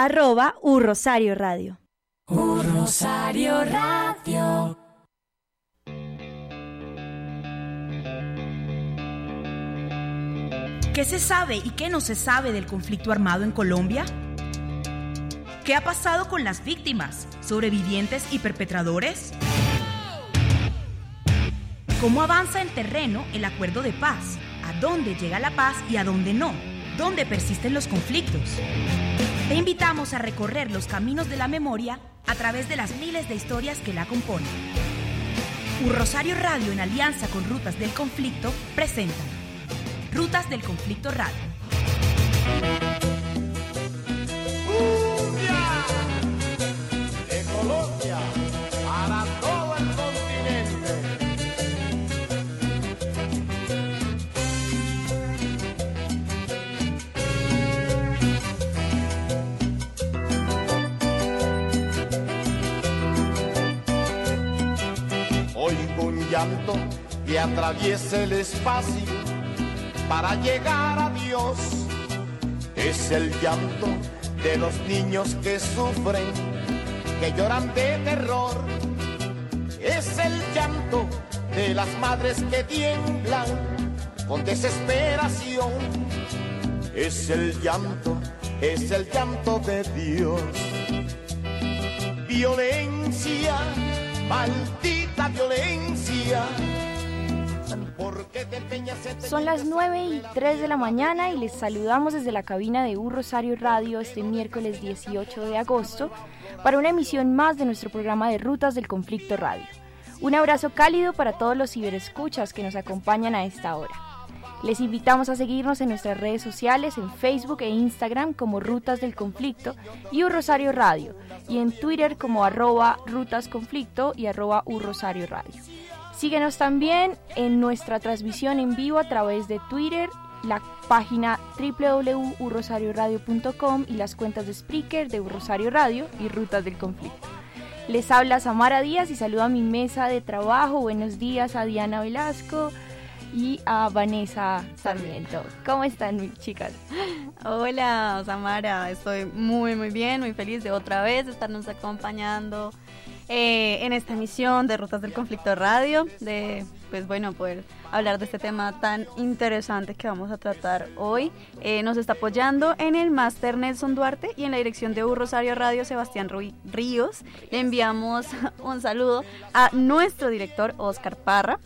Arroba U Rosario Radio. U Rosario Radio. ¿Qué se sabe y qué no se sabe del conflicto armado en Colombia? ¿Qué ha pasado con las víctimas, sobrevivientes y perpetradores? ¿Cómo avanza en terreno el acuerdo de paz? ¿A dónde llega la paz y a dónde no? ¿Dónde persisten los conflictos? Te invitamos a recorrer los caminos de la memoria a través de las miles de historias que la componen. Un Rosario Radio en alianza con Rutas del Conflicto presenta Rutas del Conflicto Radio. Llanto que atraviesa el espacio para llegar a Dios. Es el llanto de los niños que sufren que lloran de terror. Es el llanto de las madres que tiemblan con desesperación. Es el llanto, es el llanto de Dios. Violencia, maldita violencia. ¿Por qué te empeñas en Son las 9 y 3 de la mañana y les saludamos desde la cabina de U Rosario Radio este miércoles 18 de agosto para una emisión más de nuestro programa de Rutas del Conflicto Radio. Un abrazo cálido para todos los ciberescuchas que nos acompañan a esta hora. Les invitamos a seguirnos en nuestras redes sociales, en Facebook e Instagram como Rutas del Conflicto y U Rosario Radio, y en Twitter como arroba Rutas Conflicto y arroba Rosario Radio. Síguenos también en nuestra transmisión en vivo a través de Twitter, la página www.urrosarioradio.com y las cuentas de Spreaker de Rosario Radio y Rutas del Conflicto. Les habla Samara Díaz y saludo a mi mesa de trabajo. Buenos días a Diana Velasco y a Vanessa Sarmiento. ¿Cómo están, mis chicas? Hola, Samara. Estoy muy, muy bien, muy feliz de otra vez estarnos acompañando eh, en esta emisión de Rutas del Conflicto Radio, de, pues bueno, poder hablar de este tema tan interesante que vamos a tratar hoy. Eh, nos está apoyando en el máster Nelson Duarte y en la dirección de U Rosario Radio Sebastián Ruy Ríos. Le enviamos un saludo a nuestro director Oscar Parra.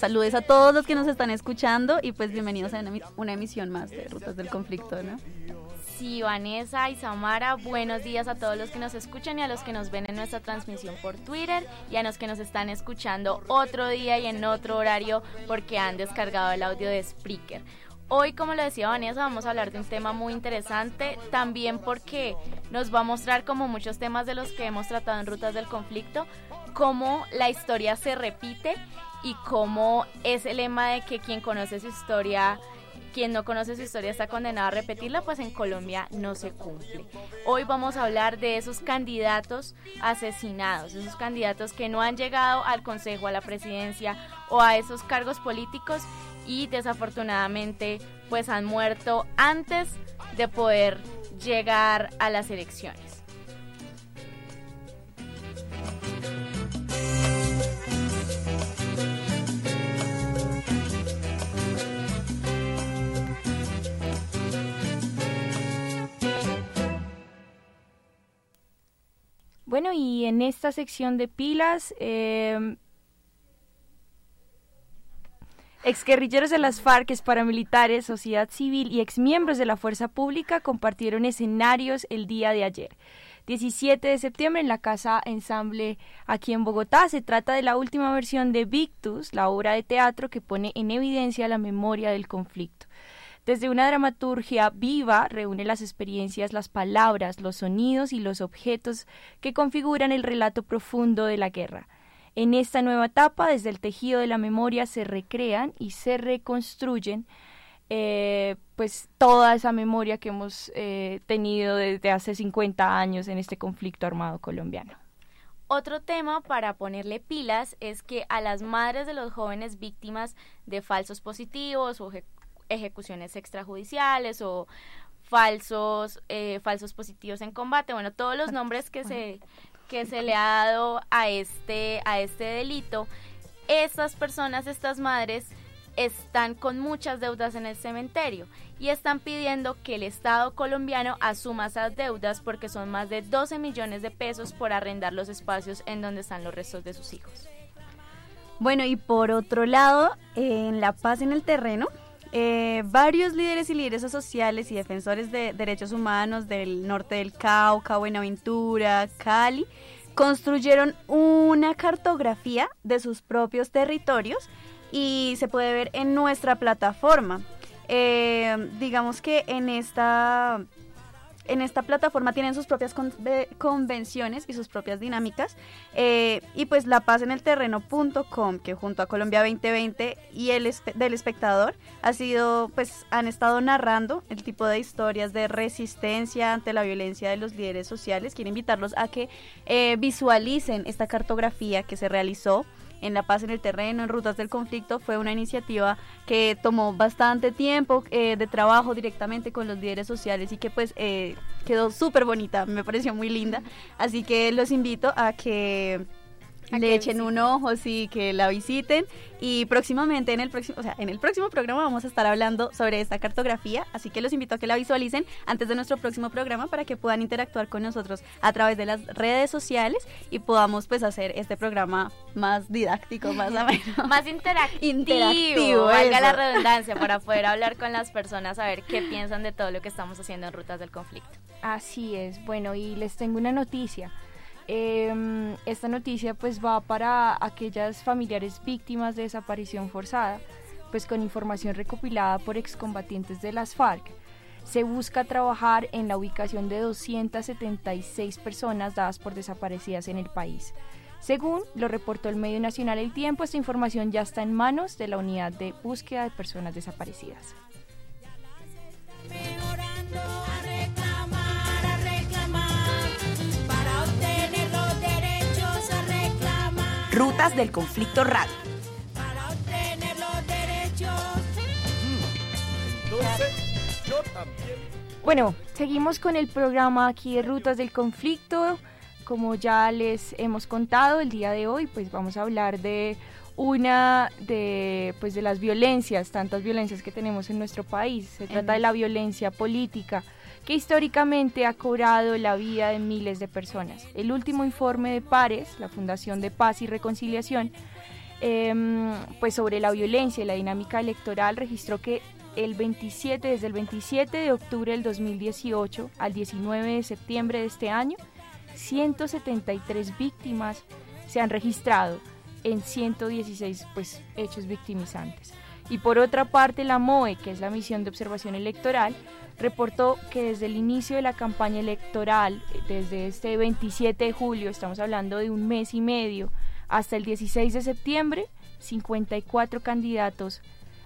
Saludes a todos los que nos están escuchando y pues bienvenidos a una, emisión más de Rutas del Conflicto, ¿no? Sí, Vanessa y Samara, buenos días a todos los que nos escuchan y a los que nos ven en nuestra transmisión por Twitter y a los que nos están escuchando otro día y en otro horario porque han descargado el audio de Spreaker. Hoy, como lo decía Vanessa, vamos a hablar de un tema muy interesante, también porque nos va a mostrar como muchos temas de los que hemos tratado en Rutas del Conflicto, cómo la historia se repite y cómo es el lema de que quien conoce su historia quien no conoce su historia está condenado a repetirla, pues en Colombia no se cumple. Hoy vamos a hablar de esos candidatos asesinados, esos candidatos que no han llegado al Consejo, a la presidencia o a esos cargos políticos y desafortunadamente pues han muerto antes de poder llegar a las elecciones. Bueno, y en esta sección de pilas, eh, exguerrilleros de las FARC, paramilitares, sociedad civil y exmiembros de la fuerza pública compartieron escenarios el día de ayer. 17 de septiembre en la Casa Ensamble aquí en Bogotá. Se trata de la última versión de Victus, la obra de teatro que pone en evidencia la memoria del conflicto. Desde una dramaturgia viva reúne las experiencias, las palabras, los sonidos y los objetos que configuran el relato profundo de la guerra. En esta nueva etapa, desde el tejido de la memoria se recrean y se reconstruyen eh, pues toda esa memoria que hemos eh, tenido desde hace 50 años en este conflicto armado colombiano. Otro tema para ponerle pilas es que a las madres de los jóvenes víctimas de falsos positivos o ejecuciones extrajudiciales o falsos eh, falsos positivos en combate, bueno, todos los nombres que se que se le ha dado a este a este delito, estas personas, estas madres están con muchas deudas en el cementerio y están pidiendo que el Estado colombiano asuma esas deudas porque son más de 12 millones de pesos por arrendar los espacios en donde están los restos de sus hijos. Bueno, y por otro lado, en La Paz en el Terreno, eh, varios líderes y líderes sociales y defensores de derechos humanos del norte del Cauca, Buenaventura, Cali, construyeron una cartografía de sus propios territorios y se puede ver en nuestra plataforma. Eh, digamos que en esta en esta plataforma tienen sus propias convenciones y sus propias dinámicas. Eh, y pues la paz en el terreno.com, que junto a Colombia 2020 y el del espectador, ha sido, pues han estado narrando el tipo de historias de resistencia ante la violencia de los líderes sociales. Quiero invitarlos a que eh, visualicen esta cartografía que se realizó en La Paz en el Terreno, en Rutas del Conflicto, fue una iniciativa que tomó bastante tiempo eh, de trabajo directamente con los líderes sociales y que pues eh, quedó súper bonita, me pareció muy linda. Así que los invito a que le echen un ojo, sí, que la visiten. Y próximamente en el próximo, o sea, en el próximo programa vamos a estar hablando sobre esta cartografía, así que los invito a que la visualicen antes de nuestro próximo programa para que puedan interactuar con nosotros a través de las redes sociales y podamos pues hacer este programa más didáctico, más más interactivo, valga la redundancia para poder hablar con las personas, a ver qué piensan de todo lo que estamos haciendo en Rutas del Conflicto. Así es, bueno, y les tengo una noticia. Em, esta noticia pues va para aquellas familiares víctimas de desaparición forzada, pues con información recopilada por excombatientes de las FARC. Se busca trabajar en la ubicación de 276 personas dadas por desaparecidas en el país. Según lo reportó el medio nacional El Tiempo, esta información ya está en manos de la unidad de búsqueda de personas desaparecidas. Rutas del Conflicto Radio. Bueno, seguimos con el programa aquí de Rutas del Conflicto. Como ya les hemos contado el día de hoy, pues vamos a hablar de una de pues de las violencias, tantas violencias que tenemos en nuestro país. Se trata de la violencia política que históricamente ha cobrado la vida de miles de personas. El último informe de Pares, la Fundación de Paz y Reconciliación, em, pues sobre la violencia y la dinámica electoral registró que el 27, desde el 27 de octubre del 2018 al 19 de septiembre de este año, 173 víctimas se han registrado en 116 pues, hechos victimizantes. Y por otra parte, la MOE, que es la misión de observación electoral, reportó que desde el inicio de la campaña electoral, desde este 27 de julio, estamos hablando de un mes y medio, hasta el 16 de septiembre, 54 candidatos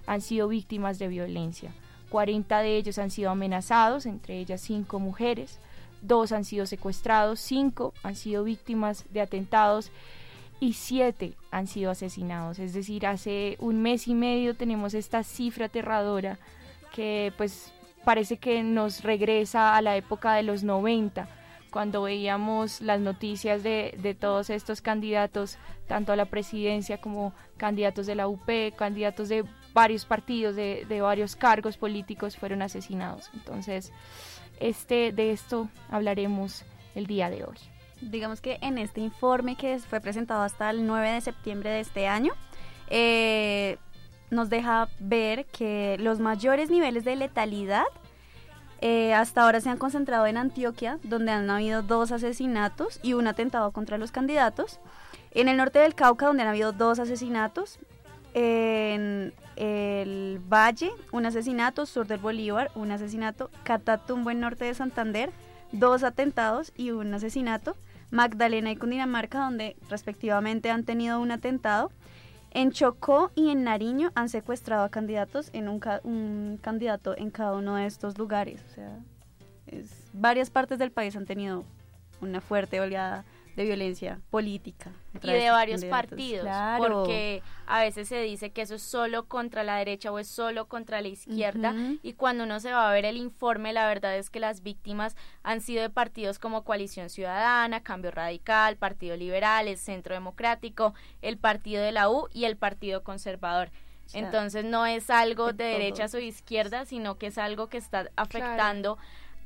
han sido víctimas de violencia. 40 de ellos han sido amenazados, entre ellas 5 mujeres, 2 han sido secuestrados, 5 han sido víctimas de atentados y 7 han sido asesinados. Es decir, hace un mes y medio tenemos esta cifra aterradora que pues parece que nos regresa a la época de los 90, cuando veíamos las noticias de, de, todos estos candidatos, tanto a la presidencia como candidatos de la UP, candidatos de varios partidos, de, de varios cargos políticos, fueron asesinados. Entonces, este, de esto hablaremos el día de hoy. Digamos que en este informe que fue presentado hasta el 9 de septiembre de este año, eh, nos deja ver que los mayores niveles de letalidad eh, hasta ahora se han concentrado en Antioquia, donde han habido dos asesinatos y un atentado contra los candidatos. En el norte del Cauca, donde han habido dos asesinatos. En el Valle, un asesinato, sur del Bolívar, un asesinato, Catatumbo en norte de Santander, dos atentados y un asesinato, Magdalena y Cundinamarca, donde respectivamente han tenido un atentado. En Chocó y en Nariño han secuestrado a candidatos en un, un candidato en cada uno de estos lugares. O sea, es, varias partes del país han tenido una fuerte oleada de violencia política. Y de varios partidos, porque a veces se dice que eso es solo contra la derecha o es solo contra la izquierda, y cuando uno se va a ver el informe, la verdad es que las víctimas han sido de partidos como Coalición Ciudadana, Cambio Radical, Partido Liberal, el Centro Democrático, el Partido de la U y el Partido Conservador. Entonces no es algo de, derechas o izquierdas, sino que es algo que está afectando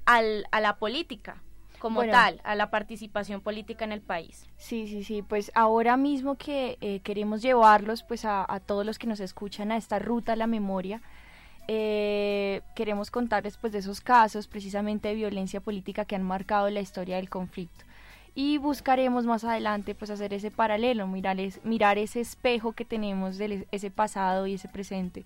al, a la política como tal a la participación política en el país. Sí, sí, sí, pues ahora mismo que eh, queremos llevarlos pues a, todos los que nos escuchan a esta ruta a la memoria, eh, queremos contarles pues de esos casos precisamente de violencia política que han marcado la historia del conflicto. Y buscaremos más adelante pues hacer ese paralelo, mirar, mirar ese espejo que tenemos de ese pasado y ese presente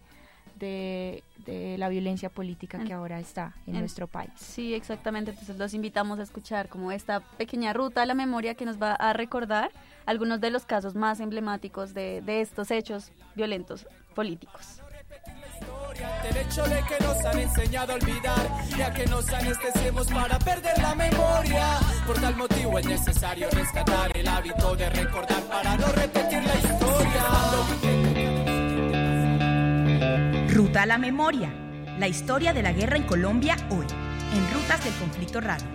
de, la violencia política que ahora está en, nuestro país. Sí, exactamente. Entonces los invitamos a escuchar como esta pequeña ruta a la memoria que nos va a recordar algunos de los casos más emblemáticos de, de estos hechos violentos políticos. Del hecho de que nos han enseñado a olvidar, ya que nos anestesiemos para perder la memoria. Por tal motivo es necesario rescatar el hábito de recordar para no repetir la historia. Ruta a la Memoria, la historia de la guerra en Colombia hoy, en Rutas del Conflicto Radio.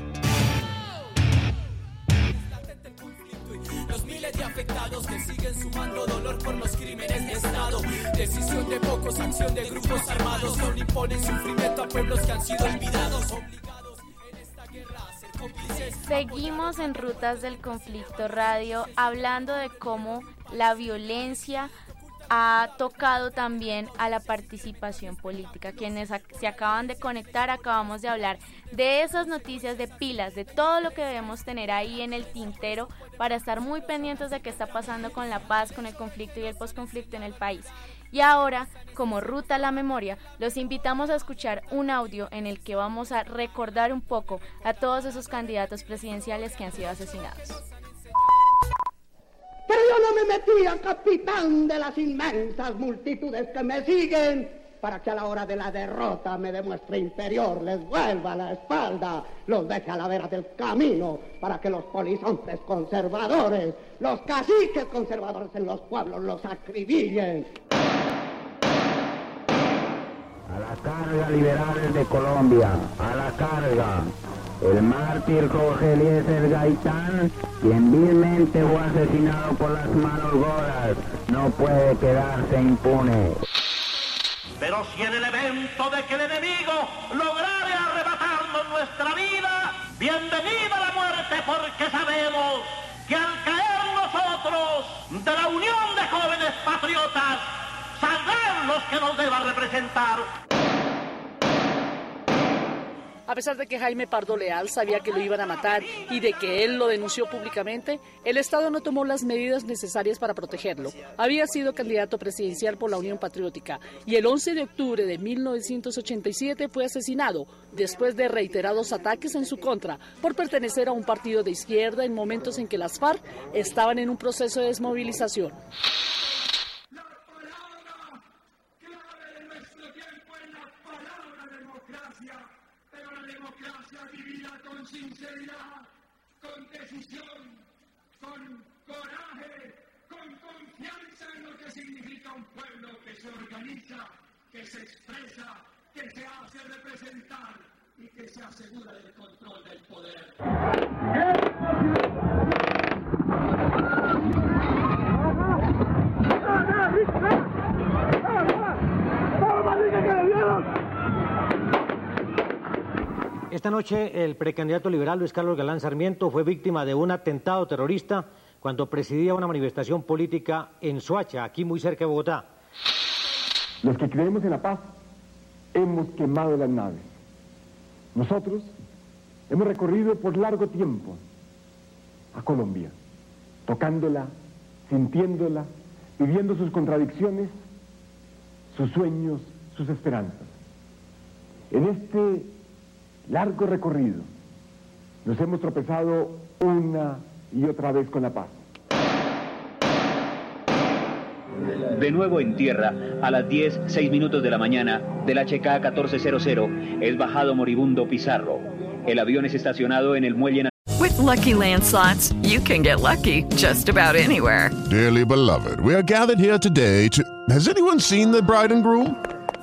Los miles de afectados que siguen sumando dolor por los crímenes de Estado. Decisión de pocos, acción de grupos armados que aún imponen sufrimiento a pueblos que han sido olvidados, obligados en esta guerra a ser cómplices. Seguimos en Rutas del Conflicto Radio hablando de cómo la violencia ha tocado también a la participación política. Quienes se acaban de conectar, acabamos de hablar de esas noticias de pilas, de todo lo que debemos tener ahí en el tintero para estar muy pendientes de qué está pasando con la paz, con el conflicto y el posconflicto en el país. Y ahora, como ruta a la memoria, los invitamos a escuchar un audio en el que vamos a recordar un poco a todos esos candidatos presidenciales que han sido asesinados. Pero yo no me metía capitán de las inmensas multitudes que me siguen para que a la hora de la derrota me demuestre inferior, les vuelva la espalda, los deje a la vera del camino, para que los polizontes conservadores, los caciques conservadores en los pueblos los acribillen. A la carga liberales de Colombia, a la carga. El mártir Jorge Eliezer Gaitán, quien vilmente fue asesinado por las manos goras, no puede quedarse impune. Pero si en el evento de que el enemigo lograre arrebatarnos nuestra vida, bienvenida la muerte porque sabemos que al caer nosotros de la unión de jóvenes patriotas, saldrán los que nos deban representar. A pesar de que Jaime Pardo Leal sabía que lo iban a matar y de que él lo denunció públicamente, el Estado no tomó las medidas necesarias para protegerlo. Había sido candidato presidencial por la Unión Patriótica y el 11 de octubre de 1987 fue asesinado después de reiterados ataques en su contra por pertenecer a un partido de izquierda en momentos en que las FARC estaban en un proceso de desmovilización. Decisión, con coraje, con confianza en lo que significa un pueblo que se organiza, que se expresa, que se hace representar y que se asegura el control del poder. Esta noche el precandidato liberal Luis Carlos Galán Sarmiento fue víctima de un atentado terrorista cuando presidía una manifestación política en Soacha, aquí muy cerca de Bogotá. Los que creemos en la paz hemos quemado las naves. Nosotros hemos recorrido por largo tiempo a Colombia, tocándola, sintiéndola, viviendo sus contradicciones sus sueños, sus esperanzas. En este largo recorrido nos hemos tropezado una y otra vez con la paz. De nuevo en tierra, a las 10, 6 minutos de la mañana, del HK 1400, es bajado moribundo Pizarro. El avión es estacionado en el muelle With lucky landslots, you can get lucky just about anywhere. Dearly beloved, we are gathered here today to. Has anyone seen the bride and groom?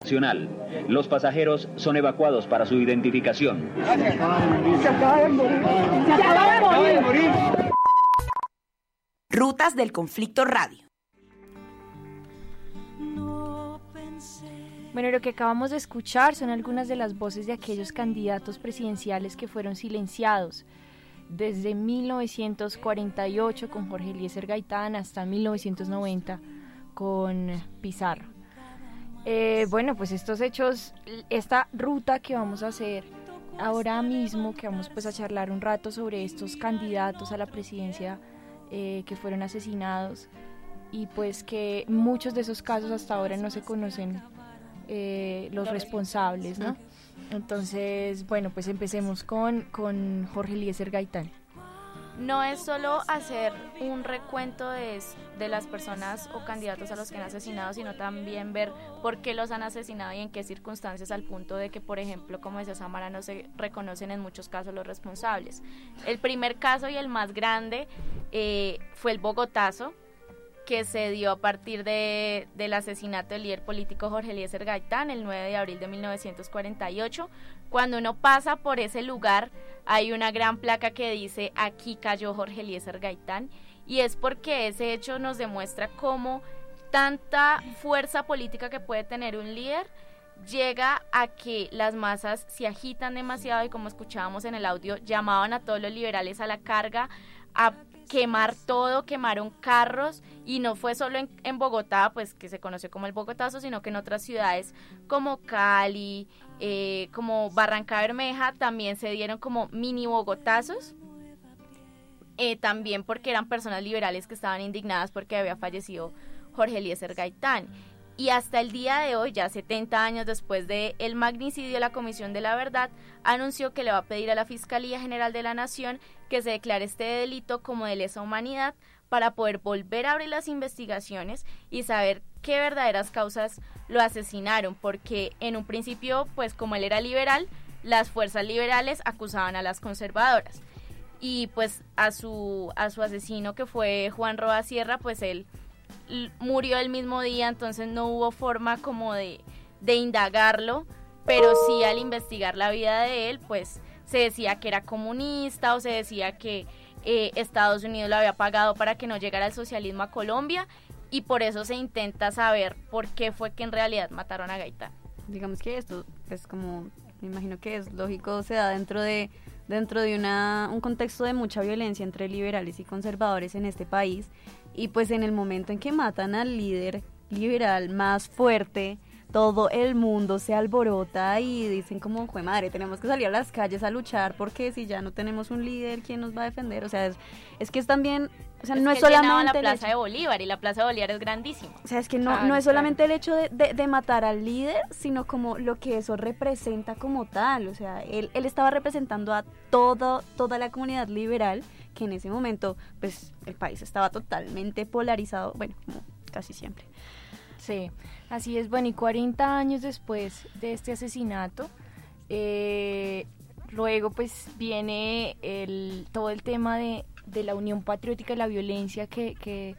Nacional. Los pasajeros son evacuados para su identificación. Rutas del Conflicto Radio. Bueno, lo que acabamos de escuchar son algunas de las voces de aquellos candidatos presidenciales que fueron silenciados desde 1948 con Jorge Eliezer Gaitán hasta 1990 con Pizarro. Eh, bueno, pues estos hechos, esta ruta que vamos a hacer ahora mismo, que vamos pues a charlar un rato sobre estos candidatos a la presidencia eh, que fueron asesinados y pues que muchos de esos casos hasta ahora no se conocen eh, los responsables, ¿no? Entonces, bueno, pues empecemos con, con Jorge Eliezer Gaitán. No es solo hacer un recuento de, de las personas o candidatos a los que han asesinado, sino también ver por qué los han asesinado y en qué circunstancias, al punto de que, por ejemplo, como decía Samara, no se reconocen en muchos casos los responsables. El primer caso y el más grande eh, fue el Bogotazo, que se dio a partir de, del asesinato del líder político Jorge Eliezer Gaitán el 9 de abril de 1948. Cuando uno pasa por ese lugar, hay una gran placa que dice aquí cayó Jorge Eliezer Gaitán y es porque ese hecho nos demuestra cómo tanta fuerza política que puede tener un líder llega a que las masas se agitan demasiado y como escuchábamos en el audio, llamaban a todos los liberales a la carga, a quemar todo, quemaron carros y no fue solo en, Bogotá, pues que se conoció como el Bogotazo, sino que en otras ciudades como Cali, eh, como Barranca Bermeja, también se dieron como mini Bogotazos. Eh, también porque eran personas liberales que estaban indignadas porque había fallecido Jorge Eliezer Gaitán. Y hasta el día de hoy, ya 70 años después del el magnicidio, la Comisión de la Verdad anunció que le va a pedir a la Fiscalía General de la Nación que se declare este delito como de lesa humanidad para poder volver a abrir las investigaciones y saber qué verdaderas causas lo asesinaron, porque en un principio, pues como él era liberal, las fuerzas liberales acusaban a las conservadoras. Y pues a su, a su asesino que fue Juan Roa Sierra, pues él murió el mismo día, entonces no hubo forma como de, de indagarlo, pero sí al investigar la vida de él, pues se decía que era comunista o se decía que eh, Estados Unidos lo había pagado para que no llegara el socialismo a Colombia y por eso se intenta saber por qué fue que en realidad mataron a Gaitán. Digamos que esto es como, me imagino que es lógico, se da dentro de dentro de una, un contexto de mucha violencia entre liberales y conservadores en este país y pues en el momento en que matan al líder liberal más fuerte, todo el mundo se alborota y dicen como, fue madre, tenemos que salir a las calles a luchar porque si ya no tenemos un líder, ¿quién nos va a defender? O sea, es, es que es también, o sea, es no es solamente la Plaza hecho- de Bolívar y la Plaza de Bolívar es grandísima. o sea, es que no, no es solamente el hecho de, de- de matar al líder, sino como lo que eso representa como tal. O sea, él, él estaba representando a todo, toda la comunidad liberal, que en ese momento, pues, el país estaba totalmente polarizado, bueno, como casi siempre. Sí, así es. Bueno, y 40 años después de este asesinato, eh, luego pues viene todo el tema de de la Unión Patriótica y la violencia que, que,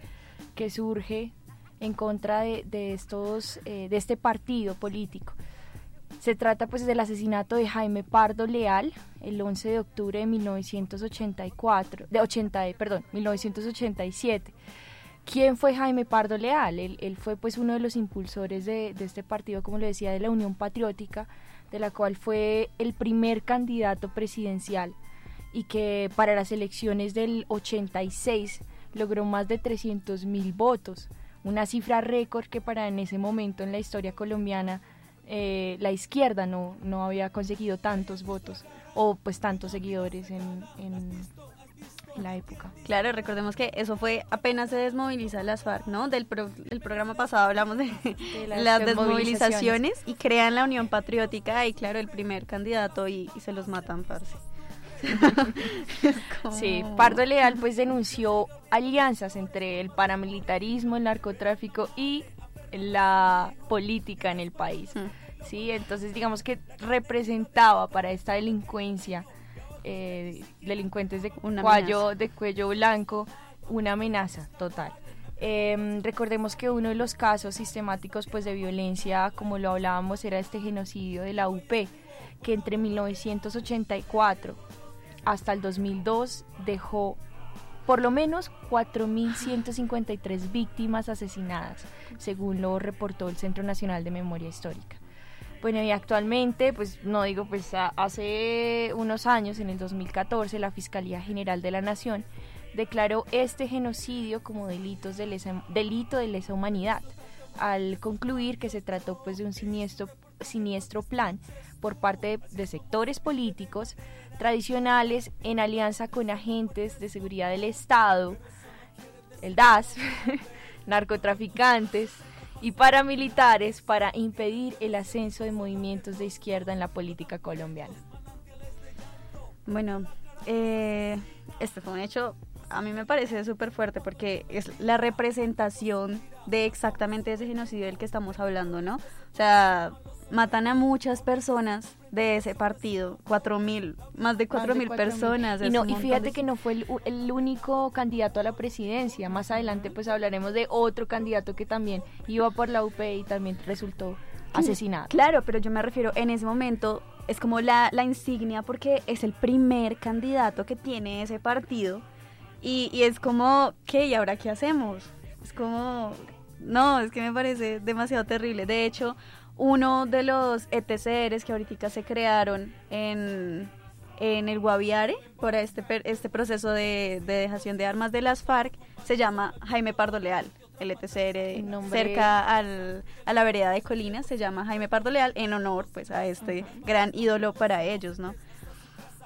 que surge en contra de, de estos, eh, de este partido político. Se trata pues del asesinato de Jaime Pardo Leal el 11 de octubre de 1984, de 80, perdón, 1987. ¿Quién fue Jaime Pardo Leal? Él, fue pues uno de los impulsores de, este partido, como le decía, de la Unión Patriótica, de la cual fue el primer candidato presidencial y que para las elecciones del 86 logró más de 300 mil votos, una cifra récord que para en ese momento en la historia colombiana eh, la izquierda no, no había conseguido tantos votos o pues tantos seguidores en, en la época. Claro, recordemos que eso fue apenas se desmoviliza las FARC, ¿no? Del, pro, del programa pasado hablamos de, De las las, desmovilizaciones. desmovilizaciones y crean la Unión Patriótica y claro, el primer candidato y, y se los matan, parce. Sí, Pardo Leal pues denunció alianzas entre el paramilitarismo, el narcotráfico y la política en el país. Sí, entonces digamos que representaba para esta delincuencia, eh, delincuentes de Una cuello, de cuello blanco, una amenaza total. Eh, recordemos que uno de los casos sistemáticos pues de violencia, como lo hablábamos, era este genocidio de la UP, que entre 1984 hasta el 2002 dejó por lo menos 4.153 víctimas asesinadas, según lo reportó el Centro Nacional de Memoria Histórica. Bueno, y actualmente, pues no digo, pues hace unos años, en el 2014, la Fiscalía General de la Nación declaró este genocidio como delitos de lesa- delito de lesa humanidad, al concluir que se trató pues de un siniestro, siniestro plan por parte de, de sectores políticos tradicionales en alianza con agentes de seguridad del Estado, el DAS, narcotraficantes y paramilitares para impedir el ascenso de movimientos de izquierda en la política colombiana. Bueno, eh, este fue un hecho, a mí me parece súper fuerte porque es la representación de exactamente ese genocidio del que estamos hablando, ¿no? O sea, matan a muchas personas de ese partido, cuatro mil, más de cuatro mil personas. Y, no, y fíjate de- que no fue el, u- el único candidato a la presidencia. Más adelante pues hablaremos de otro candidato que también iba por la UP y también resultó asesinado. Claro, pero yo me refiero, en ese momento es como la, la insignia porque es el primer candidato que tiene ese partido y, y es como, ¿qué? ¿Y ahora qué hacemos? Es como, no, es que me parece demasiado terrible. De hecho, uno de los ETCRs que ahorita se crearon en, en el Guaviare por este, este proceso de, de dejación de armas de las FARC se llama Jaime Pardo Leal. El ETCR nombre- cerca al, a la vereda de Colinas se llama Jaime Pardo Leal en honor pues a este gran ídolo para ellos, ¿no?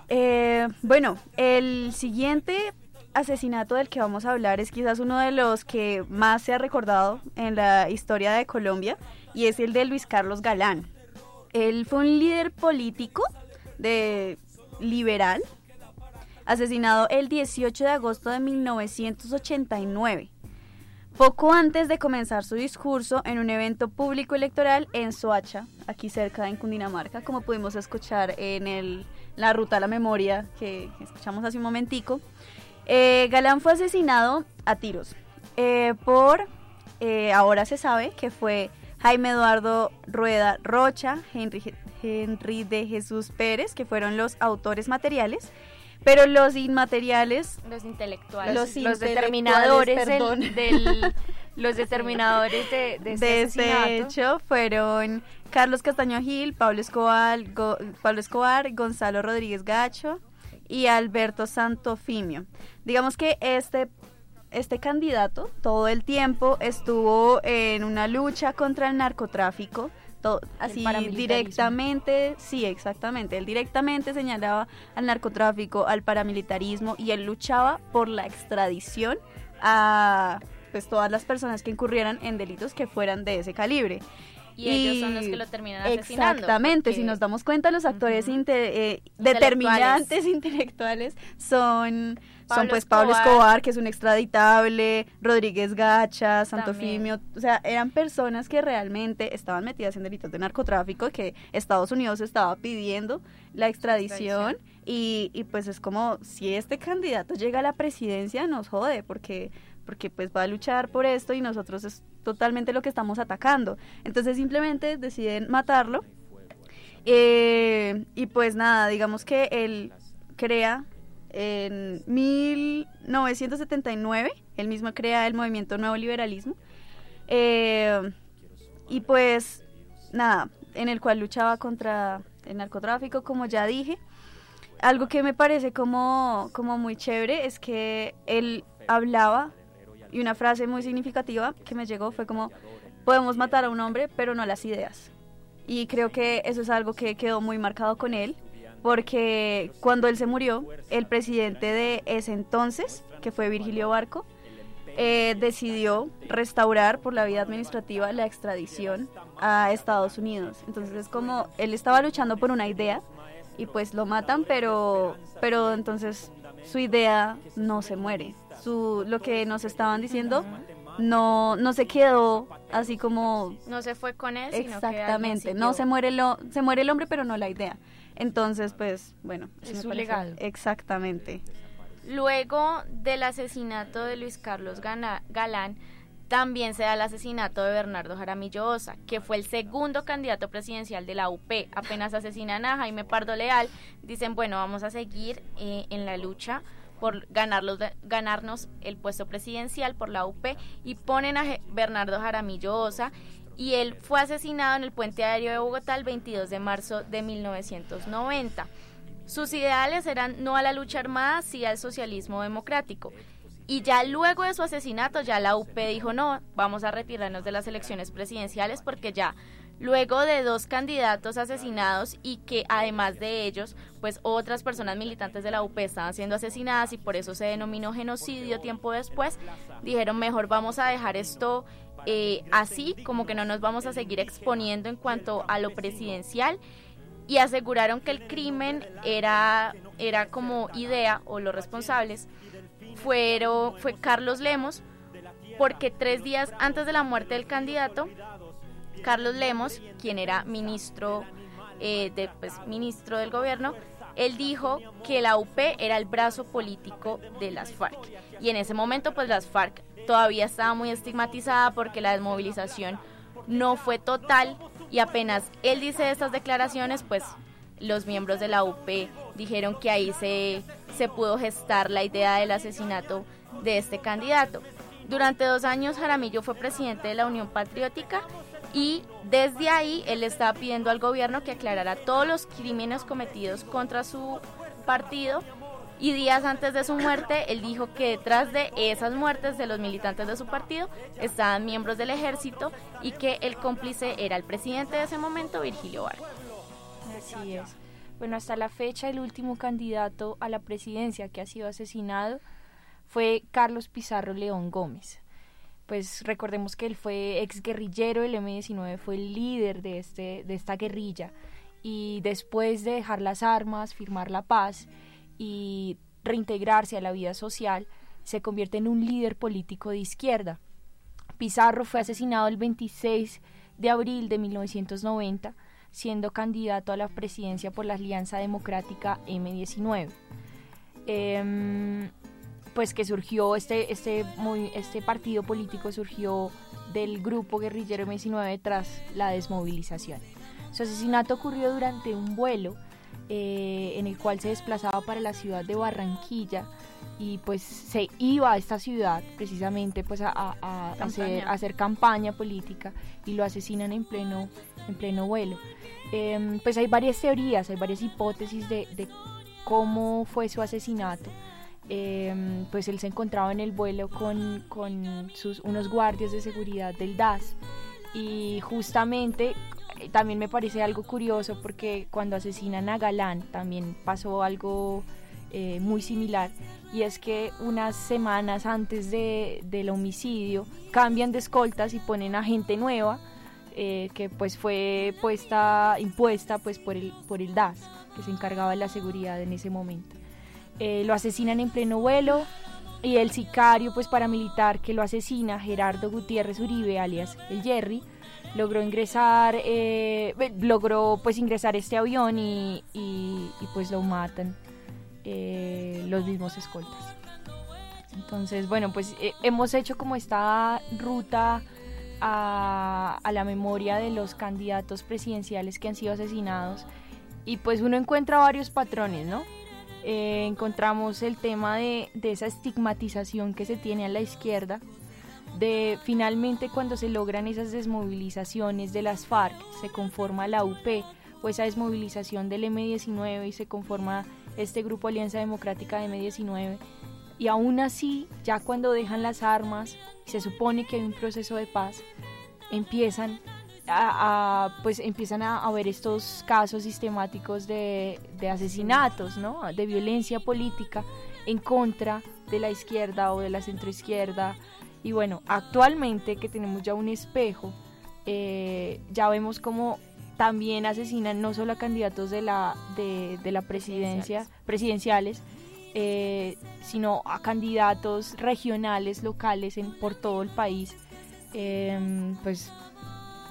Eh, bueno, el siguiente asesinato del que vamos a hablar es quizás uno de los que más se ha recordado en la historia de Colombia y es el de Luis Carlos Galán. Él fue un líder político de liberal, asesinado el 18 de agosto de 1989 poco antes de comenzar su discurso en un evento público electoral en Soacha, aquí cerca en Cundinamarca, como pudimos escuchar en el, la ruta a la memoria que escuchamos hace un momentico. Eh, Galán fue asesinado a tiros eh, por, eh, ahora se sabe que fue Jaime Eduardo Rueda Rocha, Henry, Henry de Jesús Pérez, que fueron los autores materiales, pero los inmateriales Los intelectuales. Los, Los determinadores del, intelectuales, del- los determinadores de, de este de este hecho fueron Carlos Castaño Gil, Pablo Escobar, Go- Pablo Escobar, Gonzalo Rodríguez Gacho y Alberto Santofimio. Digamos que este este candidato todo el tiempo estuvo en una lucha contra el narcotráfico, así directamente, sí, exactamente, él directamente señalaba al narcotráfico, al paramilitarismo y él luchaba por la extradición a pues todas las personas que incurrieran en delitos que fueran de ese calibre. Y, ellos son los que lo terminan asesinando. Exactamente, si nos damos cuenta, los actores inte- eh, determinantes intelectuales son, son pues Pablo Escobar. Que es un extraditable, Rodríguez Gacha, Santofimio, o sea, eran personas que realmente estaban metidas en delitos de narcotráfico, que Estados Unidos estaba pidiendo la extradición. Y, y pues es como si este candidato llega a la presidencia nos jode porque porque pues va a luchar por esto y nosotros es totalmente lo que estamos atacando. Entonces simplemente deciden matarlo. Eh, y pues nada, digamos que él crea en 1979, él mismo crea el movimiento Nuevo Liberalismo. Eh, y pues nada, en el cual luchaba contra el narcotráfico, como ya dije. Algo que me parece como, como muy chévere es que él hablaba y una frase muy significativa que me llegó fue como, podemos matar a un hombre, pero no las ideas. Y creo que eso es algo que quedó muy marcado con él, porque cuando él se murió, el presidente de ese entonces, que fue Virgilio Barco, eh, decidió restaurar por la vía administrativa la extradición a Estados Unidos. Entonces es como, él estaba luchando por una idea y pues lo matan, pero, pero entonces su idea no se muere. Su, lo que nos estaban diciendo no, no se quedó así como No se fue con él, sino que alguien Exactamente, no se muere lo, se muere el hombre, pero no la idea. Entonces, pues, bueno, Es su legado. Exactamente. Luego del asesinato de Luis Carlos Gana- Galán, también se da el asesinato de Bernardo Jaramillo Osa, que fue el segundo candidato presidencial de la UP. Apenas asesinan a Jaime Pardo Leal, dicen, bueno, vamos a seguir eh, en la lucha por ganarlos, ganarnos el puesto presidencial por la UP y ponen a Bernardo Jaramillo Osa y él fue asesinado en el puente aéreo de Bogotá el 22 de marzo de 1990. Sus ideales eran no a la lucha armada, sí al socialismo democrático. Y ya luego de su asesinato, ya la UP dijo, no, vamos a retirarnos de las elecciones presidenciales porque ya luego de dos candidatos asesinados y que además de ellos, pues otras personas militantes de la UP estaban siendo asesinadas y por eso se denominó genocidio tiempo después, dijeron, mejor vamos a dejar esto eh, así, como que no nos vamos a seguir exponiendo en cuanto a lo presidencial y aseguraron que el crimen era, era como idea o los responsables fueron, fue Carlos Lemos, porque tres días antes de la muerte del candidato, Carlos Lemos, quien era ministro, eh, de, pues, ministro del gobierno, él dijo que la UP era el brazo político de las FARC. Y en ese momento, pues las FARC todavía estaba muy estigmatizada porque la desmovilización no fue total y apenas él dice estas declaraciones, pues los miembros de la UP dijeron que ahí se, se pudo gestar la idea del asesinato de este candidato. Durante dos años Jaramillo fue presidente de la Unión Patriótica y desde ahí él estaba pidiendo al gobierno que aclarara todos los crímenes cometidos contra su partido y días antes de su muerte él dijo que detrás de esas muertes de los militantes de su partido estaban miembros del ejército y que el cómplice era el presidente de ese momento, Virgilio Barco. Así es. Bueno, hasta la fecha el último candidato a la presidencia que ha sido asesinado fue Carlos Pizarro León Gómez. Pues recordemos que él fue ex guerrillero, el M-19 fue el líder de, este, de esta guerrilla y después de dejar las armas, firmar la paz y reintegrarse a la vida social, se convierte en un líder político de izquierda. Pizarro fue asesinado el 26 de abril de 1990 siendo candidato a la presidencia por la Alianza Democrática M19. Em, pues que surgió este, este, muy, este partido político surgió del grupo guerrillero M19 tras la desmovilización. Su asesinato ocurrió durante un vuelo eh, en el cual se desplazaba para la ciudad de Barranquilla y pues se iba a esta ciudad precisamente pues a, a- a hacer, Campaña. a hacer campaña política y lo asesinan en pleno, en pleno vuelo. Em, pues hay varias teorías, hay varias hipótesis de, de cómo fue su asesinato. Em, pues él se encontraba en el vuelo con, con sus, unos guardias de seguridad del DAS y justamente eh, también me parece algo curioso porque cuando asesinan a Galán también pasó algo eh, muy similar y es que unas semanas antes de, del homicidio cambian de escoltas y ponen a gente nueva eh, que pues fue puesta, impuesta pues por el, por el DAS, que se encargaba de la seguridad en ese momento. Eh, lo asesinan en pleno vuelo y el sicario pues paramilitar que lo asesina, Gerardo Gutiérrez Uribe, alias el Jerry, logró ingresar, eh, logró pues ingresar este avión y, y, pues lo matan eh, los mismos escoltas. Entonces, bueno, pues eh, hemos hecho como esta ruta a, a, la memoria de los candidatos presidenciales que han sido asesinados y pues uno encuentra varios patrones, ¿no? encontramos el tema de, de esa estigmatización que se tiene a la izquierda, de finalmente cuando se logran esas desmovilizaciones de las FARC, se conforma la UP o esa desmovilización del M19 y se conforma este grupo Alianza Democrática de M19 y aún así ya cuando dejan las armas se supone que hay un proceso de paz empiezan a, pues empiezan a haber estos casos sistemáticos de, de asesinatos, ¿no? de violencia política en contra de la izquierda o de la centroizquierda y bueno, actualmente que tenemos ya un espejo, eh, ya vemos como también asesinan no solo a candidatos de la, de, de la presidencia, presidenciales, eh, sino a candidatos regionales, locales en, por todo el país. Eh, pues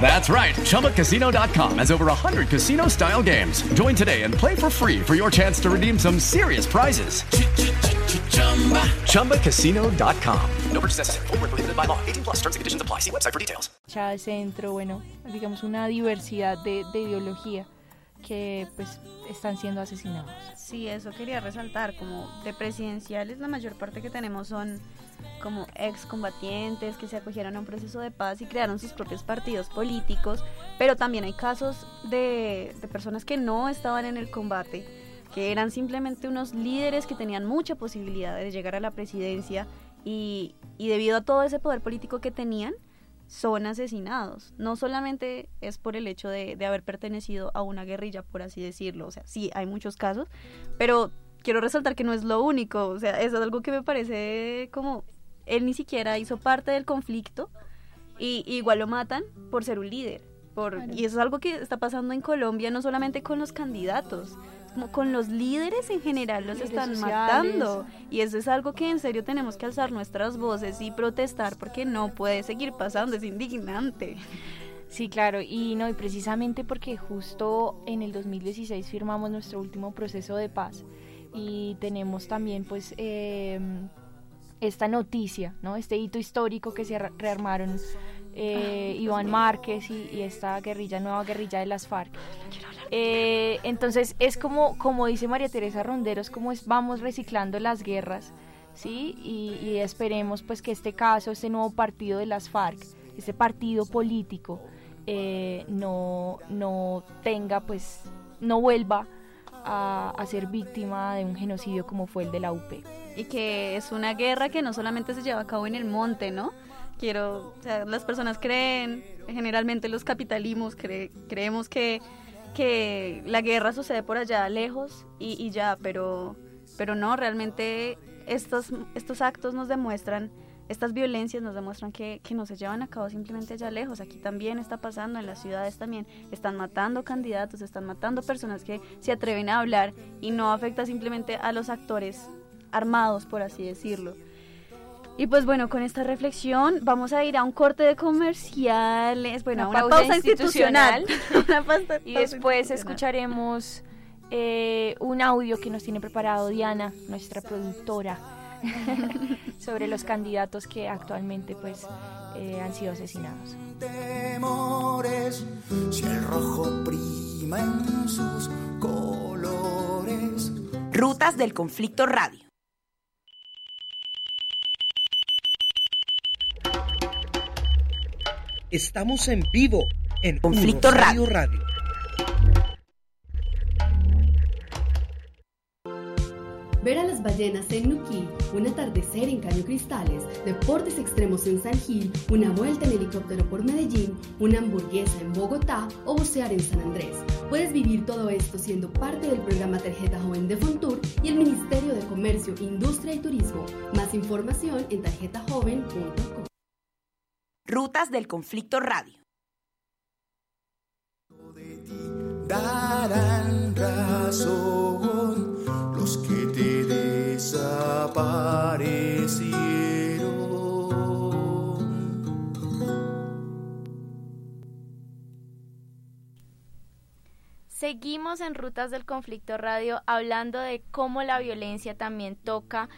That's right. ChumbaCasino.com has over 100 casino style games. Join today and play for free for your chance to redeem some serious prizes. ChumbaCasino.com. No purchase necessary. Full prohibited by law. 18 plus terms and conditions apply. See website for details. Ya de centro, bueno, digamos una diversidad de, de ideología que pues están siendo asesinados. Sí, eso quería resaltar, como de presidenciales la mayor parte que tenemos son como excombatientes que se acogieron a un proceso de paz y crearon sus propios partidos políticos, pero también hay casos de, personas que no estaban en el combate, que eran simplemente unos líderes que tenían mucha posibilidad de llegar a la presidencia y, y debido a todo ese poder político que tenían, son asesinados. No solamente es por el hecho de, de, haber pertenecido a una guerrilla, por así decirlo. O sea, sí, hay muchos casos, pero quiero resaltar que no es lo único. O sea, eso es algo que me parece como él ni siquiera hizo parte del conflicto y igual lo matan por ser un líder. Por, Y eso es algo que está pasando en Colombia, no solamente con los candidatos, como con los líderes en general los están matando. Y eso es algo que en serio tenemos que alzar nuestras voces y protestar porque no puede seguir pasando, es indignante. Sí, claro, y no, y precisamente porque justo en el 2016 firmamos nuestro último proceso de paz y tenemos también pues eh, esta noticia, ¿no? este hito histórico que se rearmaron eh, Iván Márquez y, esta guerrilla, nueva guerrilla de las FARC. Eh, entonces es como, como dice María Teresa Ronderos, como es, vamos reciclando las guerras, ¿sí? Y, esperemos pues que este caso, este nuevo partido de las FARC, este partido político, eh, no, no tenga pues, no vuelva a, ser víctima de un genocidio como fue el de la UP y que es una guerra que no solamente se lleva a cabo en el monte, ¿no? Quiero, o sea, las personas creen, generalmente los capitalismos creemos que, que la guerra sucede por allá lejos y, y ya, pero, pero no, realmente estos, estos actos nos demuestran estas violencias nos demuestran que, que, no se llevan a cabo simplemente allá lejos. Aquí también está pasando, en las ciudades también. Están matando candidatos, están matando personas que se atreven a hablar y no afecta simplemente a los actores armados, por así decirlo. Y pues bueno, con esta reflexión vamos a ir a un corte de comerciales, bueno, a una pausa, institucional. y después escucharemos eh, un audio que nos tiene preparado Diana, nuestra productora, sobre los candidatos que actualmente pues eh, han sido asesinados. temores, si el rojo prima en sus colores. Rutas del Conflicto Radio. Estamos en vivo en Conflicto Radio. Radio. Ver a las ballenas en Nuquí, un atardecer en Caño Cristales, deportes extremos en San Gil, una vuelta en helicóptero por Medellín, una hamburguesa en Bogotá o bucear en San Andrés. Puedes vivir todo esto siendo parte del programa Tarjeta Joven de Fontur y el Ministerio de Comercio, Industria y Turismo. Más información en tarjetajoven.com. Rutas del Conflicto Radio. darán razón que te desaparecieron. Seguimos en Rutas del Conflicto Radio hablando de cómo la violencia también toca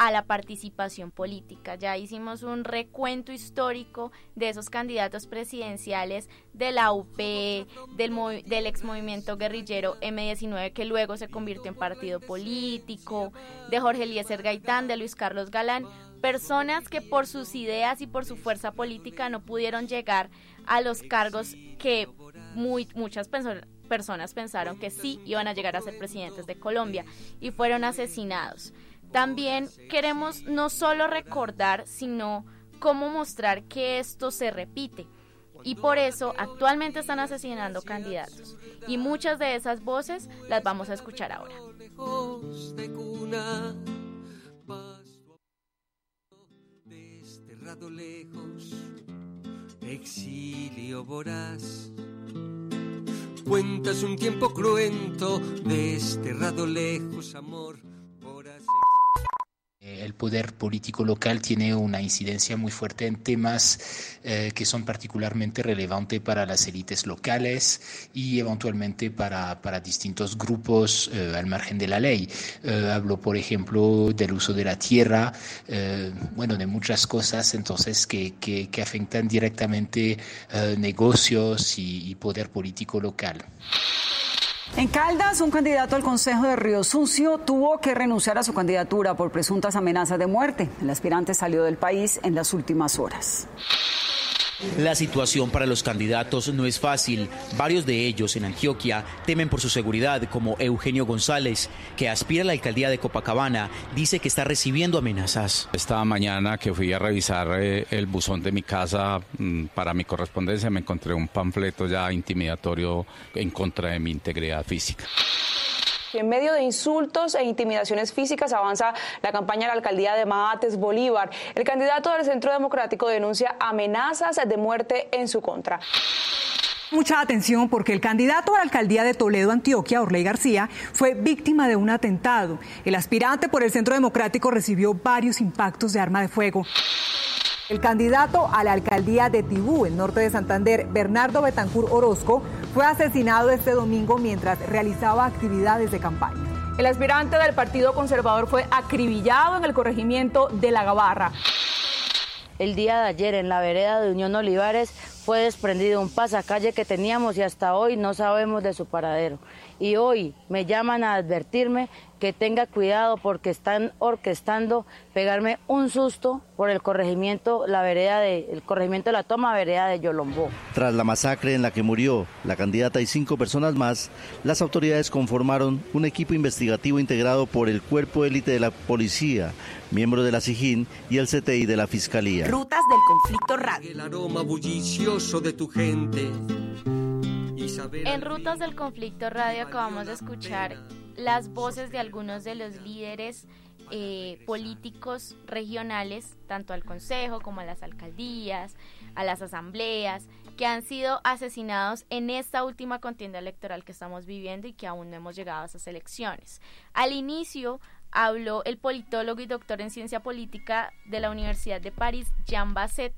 a la participación política. Ya hicimos un recuento histórico de esos candidatos presidenciales de la UP, del, del ex movimiento guerrillero M19 que luego se convirtió en partido político, de Jorge Eliezer Gaitán, de Luis Carlos Galán, personas que por sus ideas y por su fuerza política no pudieron llegar a los cargos que muchas perso- personas pensaron que sí iban a llegar a ser presidentes de Colombia y fueron asesinados. También queremos no solo recordar, sino cómo mostrar que esto se repite. Y por eso actualmente están asesinando candidatos. Y muchas de esas voces las vamos a escuchar ahora. lejos exilio voraz. Cuentas un tiempo cruento, desterrado lejos, amor El poder político local tiene una incidencia muy fuerte en temas eh, que son particularmente relevantes para las élites locales y eventualmente para, distintos grupos eh, al margen de la ley. Eh, hablo, por ejemplo, del uso de la tierra, eh, bueno, de muchas cosas entonces que, afectan directamente eh, negocios y poder político local. En Caldas, un candidato al Consejo de Río Sucio tuvo que renunciar a su candidatura por presuntas amenazas de muerte. El aspirante salió del país en las últimas horas. La situación para los candidatos no es fácil. Varios de ellos en Antioquia temen por su seguridad, como Eugenio González, que aspira a la alcaldía de Copacabana, dice que está recibiendo amenazas. Esta mañana que fui a revisar eh, el buzón de mi casa mm, para mi correspondencia me encontré un panfleto ya intimidatorio en contra de mi integridad física. En medio de insultos e intimidaciones físicas avanza la campaña a la alcaldía de Mahates Bolívar. El candidato del Centro Democrático denuncia amenazas de muerte en su contra. Mucha atención porque el candidato a la alcaldía de Toledo, Antioquia, Orley García, fue víctima de un atentado. El aspirante por el Centro Democrático recibió varios impactos de arma de fuego. El candidato a la alcaldía de Tibú, el norte de Santander, Bernardo Betancur Orozco, fue asesinado este domingo mientras realizaba actividades de campaña. El aspirante del Partido Conservador fue acribillado en el corregimiento de La Gabarra. El día de ayer en la vereda de Unión Olivares fue desprendido un pasacalle que teníamos y hasta hoy no sabemos de su paradero. Y hoy me llaman a advertirme que tenga cuidado porque están orquestando pegarme un susto por el corregimiento, la vereda de, el corregimiento de la toma vereda de Yolombó. Tras la masacre en la que murió la candidata y cinco personas más, las autoridades conformaron un equipo investigativo integrado por el cuerpo élite de la policía, miembros de la SIJIN y el CTI de la Fiscalía. Rutas del Conflicto Radio. El aroma bullicioso de tu gente. En Rutas del Conflicto Radio acabamos de escuchar las voces de algunos de los líderes eh, políticos regionales, tanto al Consejo como a las alcaldías, a las asambleas, que han sido asesinados en esta última contienda electoral que estamos viviendo y que aún no hemos llegado a esas elecciones. Al inicio habló el politólogo y doctor en ciencia política de la Universidad de París, Jean Basset,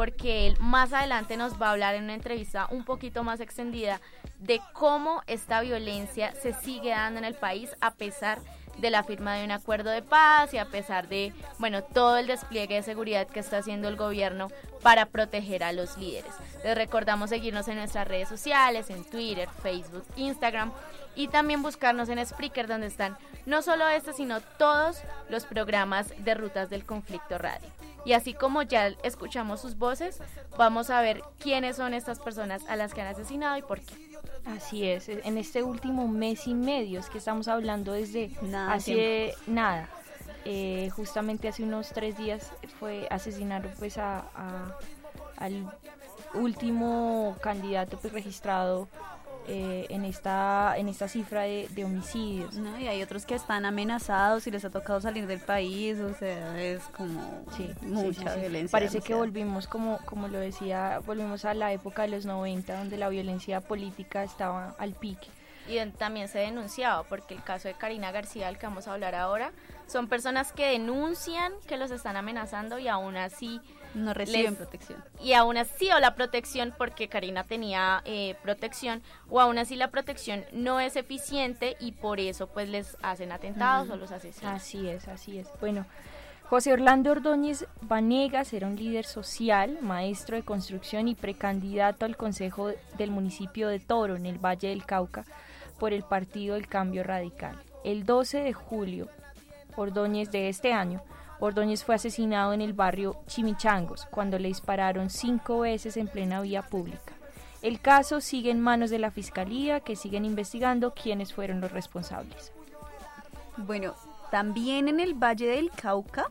porque él más adelante nos va a hablar en una entrevista un poquito más extendida de cómo esta violencia se sigue dando en el país a pesar de la firma de un acuerdo de paz y a pesar de, bueno, todo el despliegue de seguridad que está haciendo el gobierno para proteger a los líderes. Les recordamos seguirnos en nuestras redes sociales, en Twitter, Facebook, Instagram y también buscarnos en Spreaker donde están no solo este, sino todos los programas de Rutas del Conflicto Radio. Y así como ya escuchamos sus voces, vamos a ver quiénes son estas personas a las que han asesinado y por qué. Así es, en este último mes y medio, es que estamos hablando desde Nada, hace nada. Eh, justamente hace unos tres días fue asesinaron pues a, a- al último candidato pues registrado eh, en esta en esta cifra de, de homicidios. No, y hay otros que están amenazados y les ha tocado salir del país, o sea, es como Sí, mucha sí, sí, sí. violencia. Parece que volvimos, como, como lo decía, volvimos a la época de los 90, donde la violencia política estaba al pique. y también se denunciaba, porque el caso de Karina García, del que vamos a hablar ahora, son personas que denuncian que los están amenazando y aún así No reciben protección. Y aún así, o la protección, porque Karina tenía eh, protección, o aún así la protección no es eficiente y por eso pues les hacen atentados o los asesinan. Así es, así es. Bueno, José Orlando Ordóñez Vanegas era un líder social, maestro de construcción y precandidato al Consejo del municipio de Toro, en el Valle del Cauca, por el Partido del Cambio Radical. El 12 de julio, Ordóñez de este año, Ordóñez fue asesinado en el barrio Chimichangos, cuando le dispararon cinco veces en plena vía pública. El caso sigue en manos de la Fiscalía, que siguen investigando quiénes fueron los responsables. Bueno, también en el Valle del Cauca,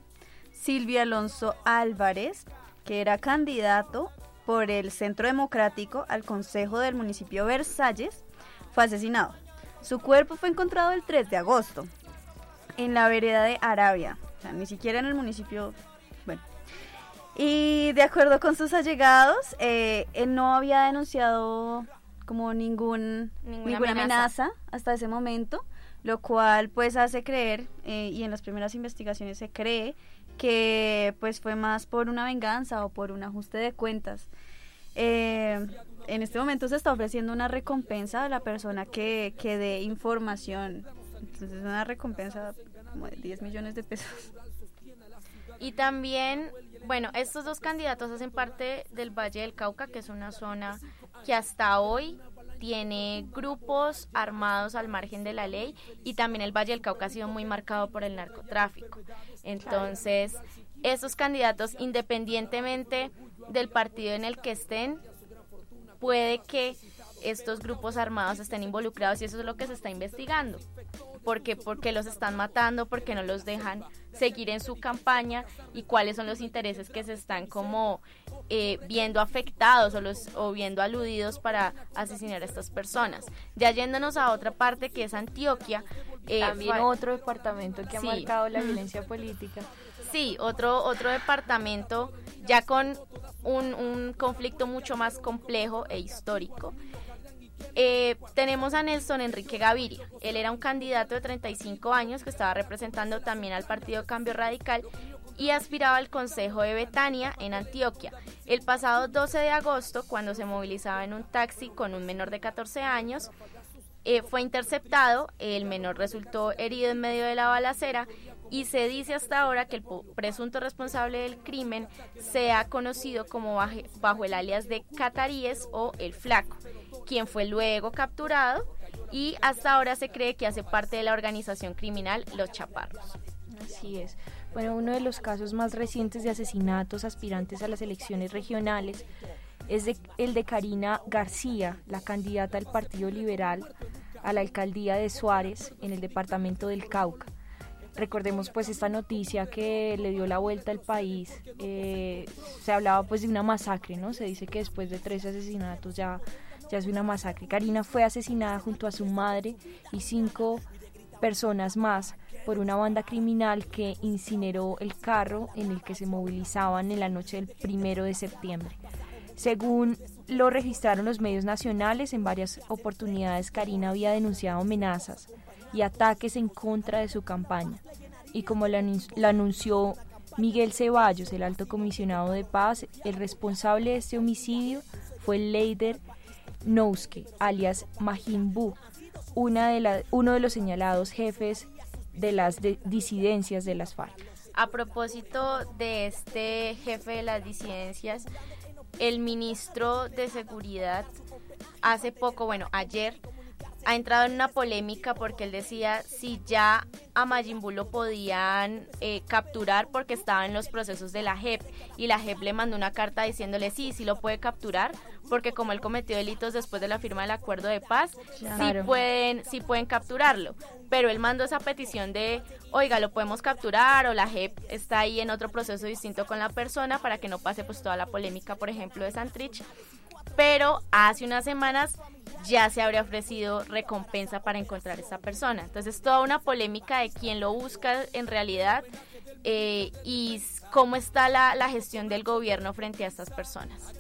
Silvia Alonso Álvarez, que era candidato por el Centro Democrático al Consejo del municipio Versalles, fue asesinado. Su cuerpo fue encontrado el 3 de agosto en la vereda de Arabia, o sea, ni siquiera en el municipio, bueno. Y de acuerdo con sus allegados, eh, él no había denunciado como ningún, Ninguna ninguna amenaza. amenaza hasta ese momento, lo cual pues hace creer, eh, y en las primeras investigaciones se cree, que pues fue más por una venganza o por un ajuste de cuentas. Eh, en este momento se está ofreciendo una recompensa a la persona que, que dé información. Entonces es una recompensa como de 10 millones de pesos. Y también, bueno, estos dos candidatos hacen parte del Valle del Cauca, que es una zona que hasta hoy tiene grupos armados al margen de la ley y también el Valle del Cauca ha sido muy marcado por el narcotráfico. Entonces, estos candidatos, independientemente del partido en el que estén, puede que estos grupos armados estén involucrados y eso es lo que se está investigando. ¿Por qué? Porque los están matando, porque no los dejan seguir en su campaña y cuáles son los intereses que se están como eh, viendo afectados o, los, o viendo aludidos para asesinar a estas personas. Ya yéndonos a otra parte que es Antioquia. eh, También otro departamento que ha marcado la violencia política. Sí, otro, otro departamento ya con un, un conflicto mucho más complejo e histórico. Eh, tenemos a Nelson Enrique Gaviria. Él era un candidato de 35 años que estaba representando también al Partido Cambio Radical y aspiraba al Consejo de Betania en Antioquia. El pasado 12 de agosto, cuando se movilizaba en un taxi con un menor de 14 años, eh, fue interceptado, el menor resultó herido en medio de la balacera y se dice hasta ahora que el presunto responsable del crimen sea conocido como baje- bajo el alias de Cataríes o El Flaco, quien fue luego capturado y hasta ahora se cree que hace parte de la organización criminal Los Chaparros. Así es. Bueno, uno de los casos más recientes de asesinatos aspirantes a las elecciones regionales es de- el de Karina García, la candidata del Partido Liberal a la alcaldía de Suárez en el departamento del Cauca. Recordemos pues esta noticia que le dio la vuelta al país. eh, se hablaba pues de una masacre, ¿no? Se dice que después de tres asesinatos ya, ya es una masacre. Karina fue asesinada junto a su madre y cinco personas más por una banda criminal que incineró el carro en el que se movilizaban en la noche del primero de septiembre. Según lo registraron los medios nacionales, en varias oportunidades Karina había denunciado amenazas y ataques en contra de su campaña. Y como lo anun- lo anunció Miguel Ceballos, el alto comisionado de paz, el responsable de este homicidio fue Leider Nouske, alias la- uno de los señalados jefes de las disidencias de las FARC. A propósito de este jefe de las disidencias, el ministro de Seguridad hace poco, bueno, ayer, ha entrado en una polémica porque él decía si ya a Majin lo podían eh, capturar porque estaba en los procesos de la JEP. Y la JEP le mandó una carta diciéndole sí, sí lo puede capturar porque como él cometió delitos después de la firma del acuerdo de paz, sí pueden sí pueden capturarlo, pero él mandó esa petición de, "Oiga, lo podemos capturar" o la JEP está ahí en otro proceso distinto con la persona para que no pase pues toda la polémica, por ejemplo, de Santrich. Pero hace unas semanas ya se habría ofrecido recompensa para encontrar a esta persona. Entonces, toda una polémica de quién lo busca en realidad eh, y cómo está la, gestión del gobierno frente a estas personas.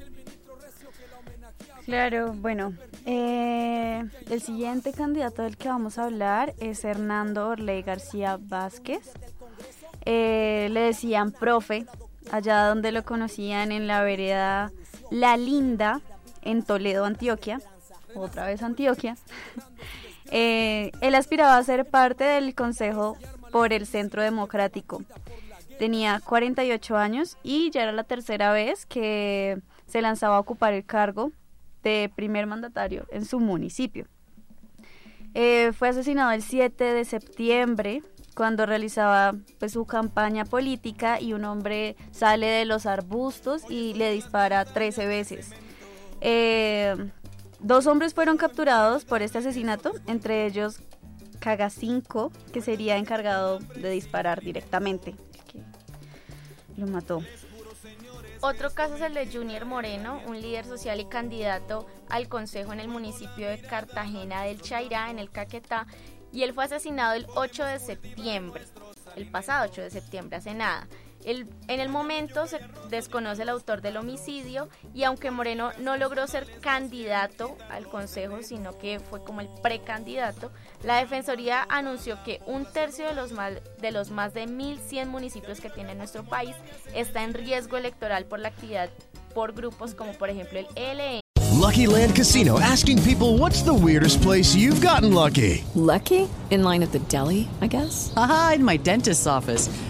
Claro, bueno, eh, el siguiente candidato del que vamos a hablar es Hernando Orley García Vázquez. Eh, le decían profe, allá donde lo conocían en la vereda La Linda, en Toledo, Antioquia, otra vez Antioquia. Eh, él aspiraba a ser parte del Consejo por el Centro Democrático. Tenía 48 años y ya era la tercera vez que se lanzaba a ocupar el cargo de primer mandatario en su municipio. Eh, fue asesinado el 7 de septiembre cuando realizaba pues, su campaña política y un hombre sale de los arbustos y le dispara 13 veces. Eh, dos hombres fueron capturados por este asesinato, entre ellos Caga5, que sería encargado de disparar directamente. lo mató. Otro caso es el de Junior Moreno, un líder social y candidato al consejo en el municipio de Cartagena del Chairá, en el Caquetá, y él fue asesinado el 8 de septiembre, el pasado 8 de septiembre, hace nada en el momento se desconoce el autor del homicidio y aunque Moreno no logró ser candidato al Consejo, sino que fue como el precandidato, la Defensoría anunció que un tercio de los, más, de los más de 1.100 municipios que tiene nuestro país está en riesgo electoral por la actividad por grupos como por ejemplo el ELN. Lucky Land Casino, asking people what's the weirdest place you've gotten lucky. Lucky? In line at the deli, I guess. Aha, in my dentist's office.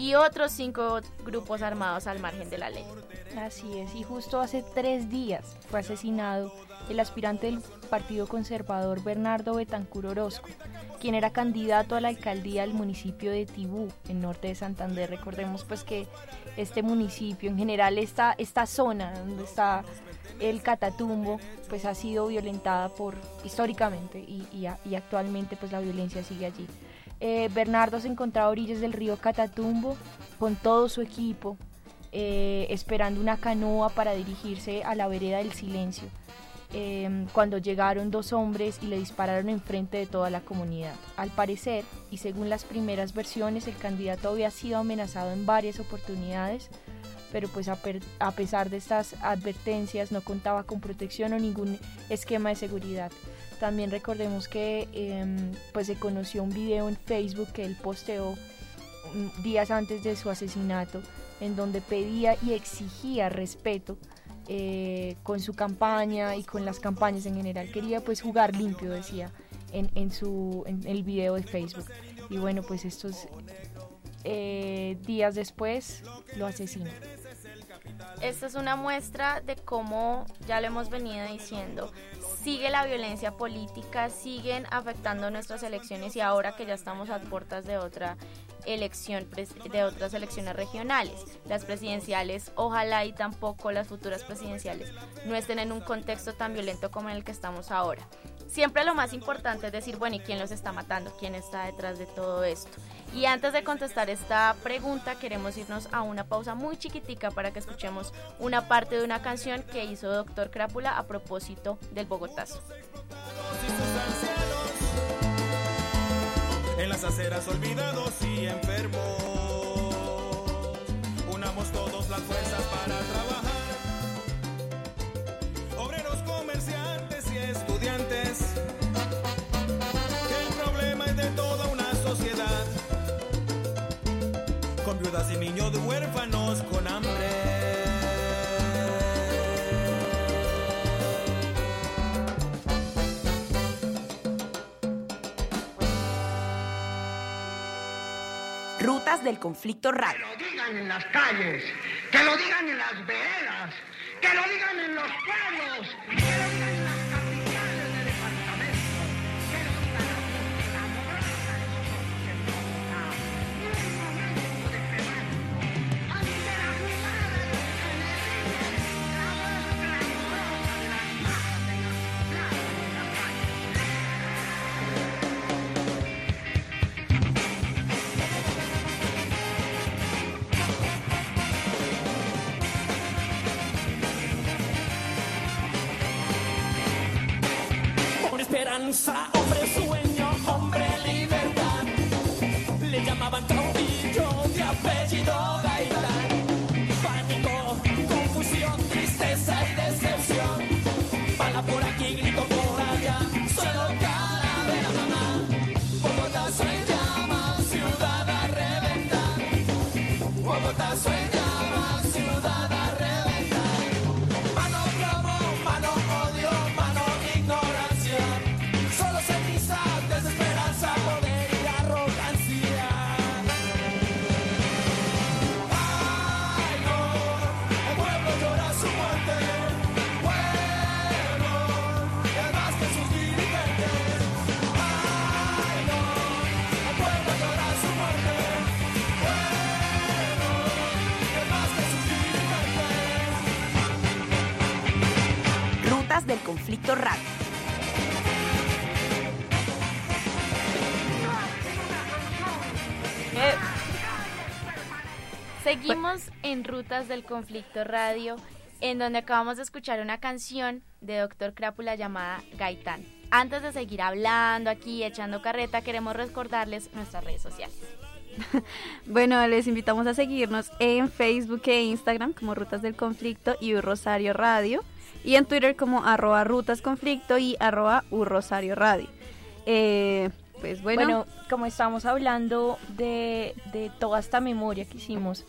y otros cinco grupos armados al margen de la ley. Así es, y justo hace tres días fue asesinado el aspirante del Partido Conservador Bernardo Betancur Orozco, quien era candidato a la alcaldía del municipio de Tibú, en norte de Santander. Recordemos pues que este municipio, en general esta, esta zona donde está el Catatumbo, pues ha sido violentada por históricamente y, y, actualmente pues la violencia sigue allí. Eh, Bernardo se encontraba a orillas del río Catatumbo con todo su equipo, eh, esperando una canoa para dirigirse a la vereda del silencio, em, cuando llegaron dos hombres y le dispararon enfrente de toda la comunidad. Al parecer, y según las primeras versiones, el candidato había sido amenazado en varias oportunidades, pero pues a, a pesar de estas advertencias no contaba con protección o ningún esquema de seguridad. También recordemos que em, pues se conoció un video en Facebook que él posteó mm, días antes de su asesinato en donde pedía y exigía respeto eh, con su campaña y con las campañas en general. Quería pues jugar limpio, decía, en, en su, en el video de Facebook. Y bueno, pues estos eh, días después lo asesinan. Esta es una muestra de cómo, ya lo hemos venido diciendo, sigue la violencia política, siguen afectando nuestras elecciones y ahora que ya estamos a puertas de otra elección de otras elecciones regionales. Las presidenciales, ojalá y tampoco las futuras presidenciales no estén en un contexto tan violento como en el que estamos ahora. Siempre lo más importante es decir, bueno, ¿y quién los está matando? ¿Quién está detrás de todo esto? Y antes de contestar esta pregunta, queremos irnos a una pausa muy chiquitica para que escuchemos una parte de una canción que hizo Doctor Crápula a propósito del Bogotazo en las aceras olvidados y enfermos. Unamos las fuerzas para viudas y niños huérfanos con hambre. Rutas del Conflicto Radio. Que lo digan en las calles, que lo digan en las veredas, que lo digan en los pueblos, que lo Esperanza, hombre Conflicto Radio. Eh, Seguimos en Rutas del Conflicto Radio, en donde acabamos de escuchar una canción de Doctor Crápula llamada Gaitán. Antes de seguir hablando aquí, echando carreta, queremos recordarles nuestras redes sociales. Bueno, les invitamos a seguirnos en Facebook e Instagram como Rutas del Conflicto y Rosario Radio y en Twitter como arroba Rutas Conflicto y arroba U Rosario Radio. Eh, pues bueno, Bueno, como estamos hablando de, de toda esta memoria que hicimos,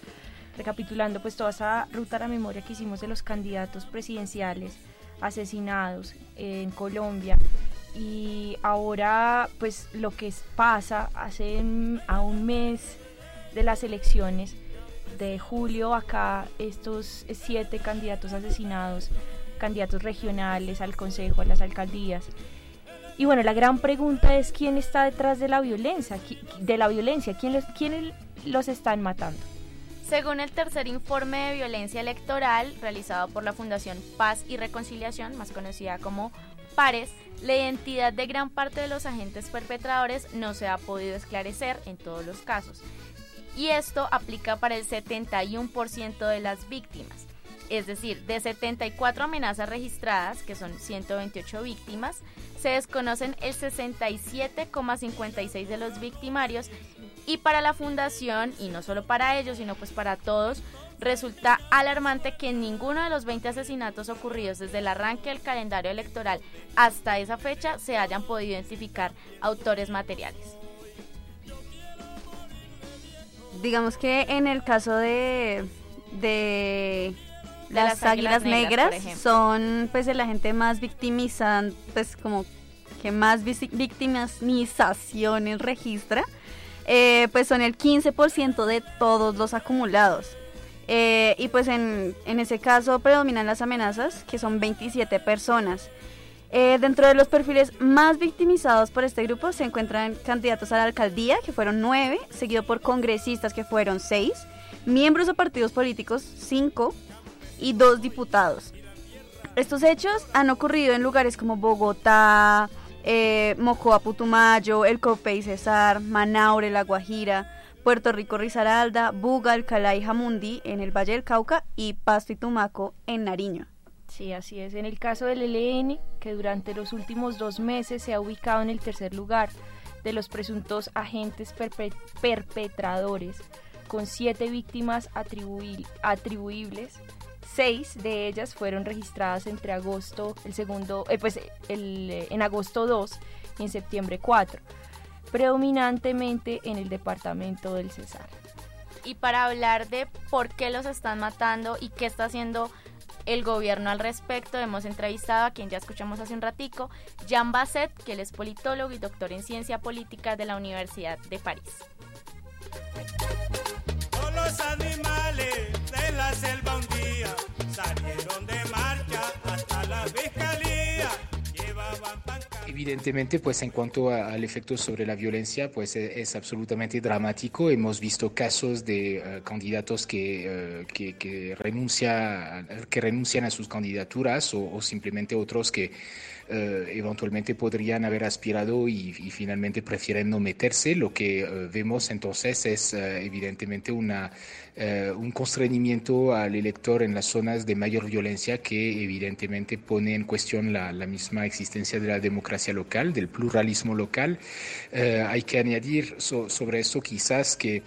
recapitulando pues toda esa ruta a la memoria que hicimos de los candidatos presidenciales asesinados en Colombia y ahora pues lo que pasa hace a un mes de las elecciones de julio acá estos siete candidatos asesinados candidatos regionales al consejo a las alcaldías y bueno, la gran pregunta es quién está detrás de la violencia, de la violencia, quién los, quiénes los están matando. Según el tercer informe de violencia electoral realizado por la Fundación Paz y Reconciliación, más conocida como PARES, la identidad de gran parte de los agentes perpetradores no se ha podido esclarecer en todos los casos. Y esto aplica para el 71% de las víctimas. Es decir, de 74 amenazas registradas, que son 128 víctimas, se desconocen el 67,56 de los victimarios y para la fundación, y no solo para ellos, sino pues para todos, resulta alarmante que ninguno de los 20 asesinatos ocurridos desde el arranque del calendario electoral hasta esa fecha se hayan podido identificar autores materiales. digamos que en el caso de, de De las, las águilas, águilas negras, son pues la gente más victimizan, pues como que más victimizaciones registra, eh, pues son el 15% de todos los acumulados. Eh, y pues en, en ese caso predominan las amenazas, que son 27 personas. Eh, dentro de los perfiles más victimizados por este grupo se encuentran candidatos a la alcaldía, que fueron nueve, seguido por congresistas, que fueron seis, miembros de partidos políticos, cinco, y dos diputados. Estos hechos han ocurrido en lugares como Bogotá, eh, Mocoa, Putumayo, El Copey, Cesar, Manaure, La Guajira, Puerto Rico, Risaralda, Buga, Alcalá y Jamundí en el Valle del Cauca y Pasto y Tumaco en Nariño. Sí, así es. En el caso del ELN, que durante los últimos dos meses se ha ubicado en el tercer lugar de los presuntos agentes perpe- perpetradores, con siete víctimas atribuibles. Seis de ellas fueron registradas entre agosto, el segundo, eh, pues el, eh, en agosto 2 y en septiembre 4, predominantemente en el departamento del Cesar. Y para hablar de por qué los están matando y qué está haciendo el gobierno al respecto, hemos entrevistado a quien ya escuchamos hace un ratico, Jean Basset, que él es politólogo y doctor en ciencia política de la Universidad de París. Todos los animales la selva un día salieron de marcha hasta la fiscalía. Llevaban Evidentemente, pues en cuanto a- al efecto sobre la violencia, pues e- es, absolutamente dramático. Hemos visto casos de eh, candidatos que, eh, que, que renuncia, que renuncian a sus candidaturas o simplemente otros que eh, eventualmente podrían haber aspirado y, finalmente prefieren no meterse. Lo que eh, vemos entonces es eh, evidentemente una, un constreñimiento al elector en las zonas de mayor violencia que evidentemente pone en cuestión la, misma existencia de la democracia local, del pluralismo local. Hay que añadir so- sobre eso quizás que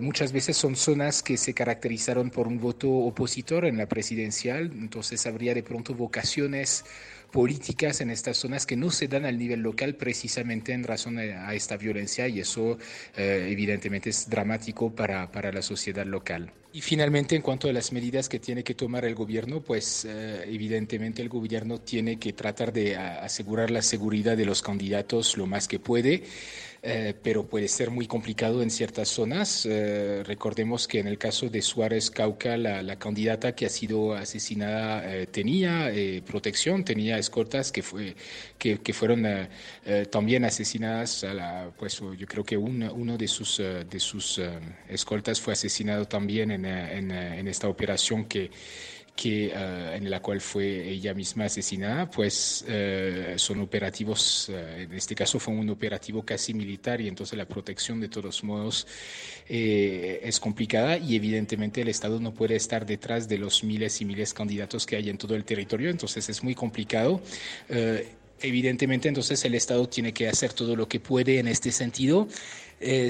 muchas veces son zonas que se caracterizaron por un voto opositor en la presidencial, entonces habría de pronto vocaciones políticas en estas zonas que no se dan al nivel local precisamente en razón a, esta violencia y eso eh, evidentemente es dramático para, para la sociedad local. Y finalmente, en cuanto a las medidas que tiene que tomar el gobierno, pues eh, evidentemente el gobierno tiene que tratar de asegurar la seguridad de los candidatos lo más que puede. Eh, pero puede ser muy complicado en ciertas zonas. Eh, recordemos que en el caso de Suárez Cauca, la, candidata que ha sido asesinada eh, tenía protección, tenía escoltas que, fue, que, fueron también asesinadas. A la, pues yo creo que un- uno de sus, de sus escoltas fue asesinado también en, en, en esta operación que que, eh, en la cual fue ella misma asesinada, pues eh, son operativos, eh, en este caso fue un operativo casi militar y entonces la protección de todos modos eh, es complicada y evidentemente el Estado no puede estar detrás de los miles y miles de candidatos que hay en todo el territorio, entonces es muy complicado. Eh, evidentemente entonces el Estado tiene que hacer todo lo que puede en este sentido.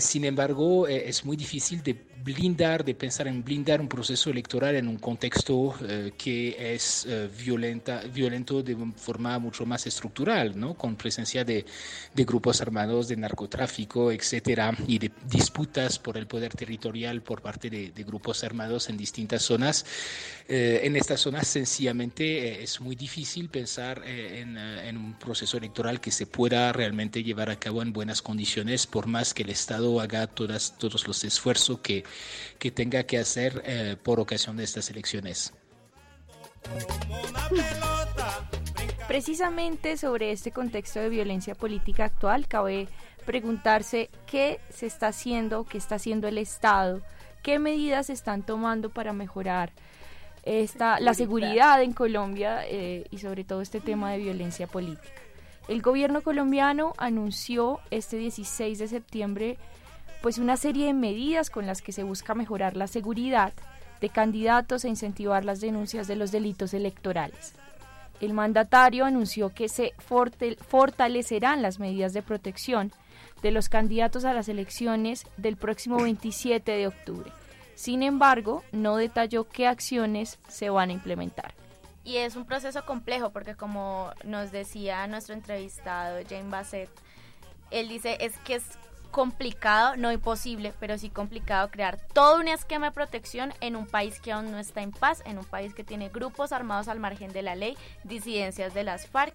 Sin embargo, es muy difícil de blindar, de pensar en blindar un proceso electoral en un contexto eh, que es eh, violenta, violento de forma mucho más estructural, ¿no? con presencia de, de grupos armados, de narcotráfico, etcétera, y de disputas por el poder territorial por parte de, de grupos armados en distintas zonas. Eh, en estas zonas, sencillamente, es muy difícil pensar en, en un proceso electoral que se pueda realmente llevar a cabo en buenas condiciones, por más que el Estado haga todas, todos los esfuerzos que, que tenga que hacer eh, por ocasión de estas elecciones. Precisamente sobre este contexto de violencia política actual, cabe preguntarse qué se está haciendo, qué está haciendo el Estado, qué medidas se están tomando para mejorar esta, la seguridad en Colombia eh, y sobre todo este tema de violencia política. El gobierno colombiano anunció este 16 de septiembre pues una serie de medidas con las que se busca mejorar la seguridad de candidatos e incentivar las denuncias de los delitos electorales. El mandatario anunció que se fortalecerán las medidas de protección de los candidatos a las elecciones del próximo 27 de octubre. Sin embargo, no detalló qué acciones se van a implementar. Y es un proceso complejo porque como nos decía nuestro entrevistado Jane Bassett, él dice es que es complicado, no imposible, pero sí complicado crear todo un esquema de protección en un país que aún no está en paz, en un país que tiene grupos armados al margen de la ley, disidencias de las FARC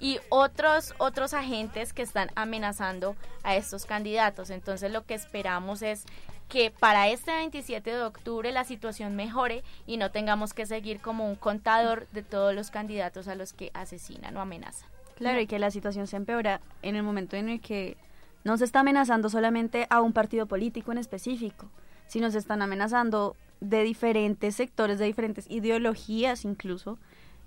y otros otros agentes que están amenazando a estos candidatos. Entonces lo que esperamos es que para este 27 de octubre la situación mejore y no tengamos que seguir como un contador de todos los candidatos a los que asesinan o amenazan. Claro, y que la situación se empeora en el momento en el que no se está amenazando solamente a un partido político en específico, sino se están amenazando de diferentes sectores, de diferentes ideologías incluso,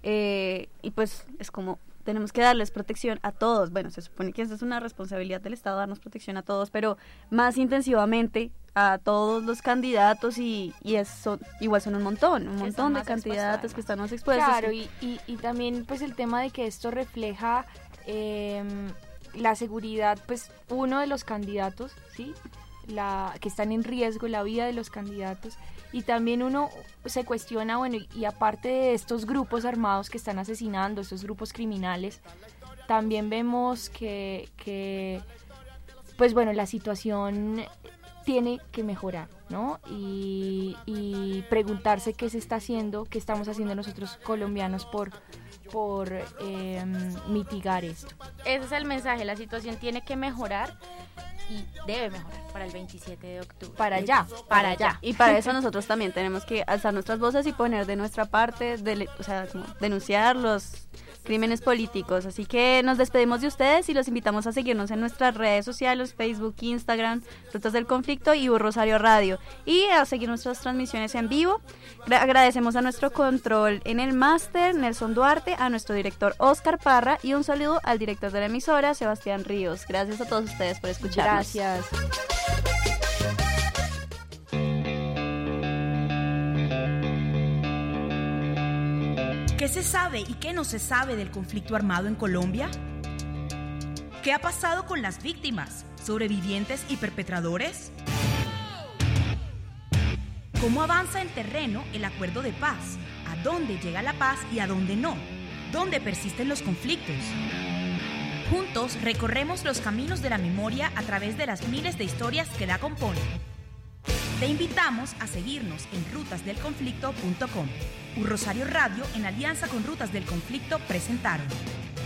eh, y pues es como tenemos que darles protección a todos. Bueno, se supone que esa es una responsabilidad del Estado darnos protección a todos, pero más intensivamente a todos los candidatos y, y eso igual son un montón, un montón de candidatos que están más expuestos. Claro, y, y, y también pues el tema de que esto refleja eh, la seguridad, pues uno de los candidatos, ¿sí? La, que están en riesgo, la vida de los candidatos. Y también uno se cuestiona, bueno, y, aparte de estos grupos armados que están asesinando, estos grupos criminales, también vemos que, que pues bueno, la situación tiene que mejorar, ¿no? Y, y preguntarse qué se está haciendo, qué estamos haciendo nosotros colombianos por, por eh, mitigar esto. Ese es el mensaje, la situación tiene que mejorar y debe mejorar para el 27 de octubre. Para allá, para allá. Y para eso nosotros también tenemos que alzar nuestras voces y poner de nuestra parte, de, o sea, como denunciar los crímenes políticos. Así que nos despedimos de ustedes y los invitamos a seguirnos en nuestras redes sociales, Facebook, Instagram, Rutas del Conflicto y Rosario Radio. Y a seguir nuestras transmisiones en vivo. Gra- agradecemos a nuestro control en el máster, Nelson Duarte, a nuestro director Oscar Parra y un saludo al director de la emisora, Sebastián Ríos. Gracias a todos ustedes por escucharnos. Gracias. ¿Qué se sabe y qué no se sabe del conflicto armado en Colombia? ¿Qué ha pasado con las víctimas, sobrevivientes y perpetradores? ¿Cómo avanza en terreno el acuerdo de paz? ¿A dónde llega la paz y a dónde no? ¿Dónde persisten los conflictos? Juntos recorremos los caminos de la memoria a través de las miles de historias que la componen. Te invitamos a seguirnos en rutasdelconflicto.com. Un Rosario Radio en alianza con Rutas del Conflicto presentaron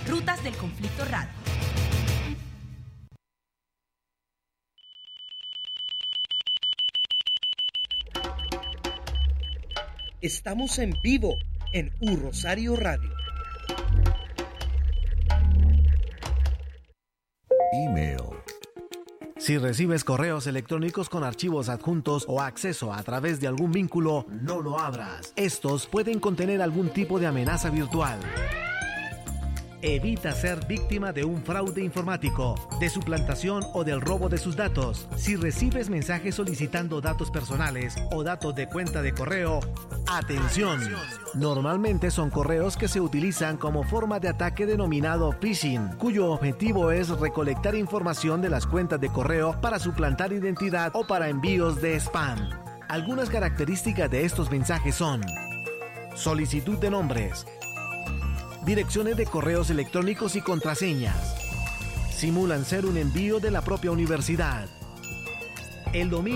Rutas del Conflicto Radio. Estamos en vivo en U Rosario Radio. Email. Si recibes correos electrónicos con archivos adjuntos o acceso a través de algún vínculo, no lo abras. Estos pueden contener algún tipo de amenaza virtual. Evita ser víctima de un fraude informático, de suplantación o del robo de sus datos. Si recibes mensajes solicitando datos personales o datos de cuenta de correo, atención. Normalmente son correos que se utilizan como forma de ataque denominado phishing, cuyo objetivo es recolectar información de las cuentas de correo para suplantar identidad o para envíos de spam. Algunas características de estos mensajes son solicitud de nombres, direcciones de correos electrónicos y contraseñas. Simulan ser un envío de la propia universidad. El dominio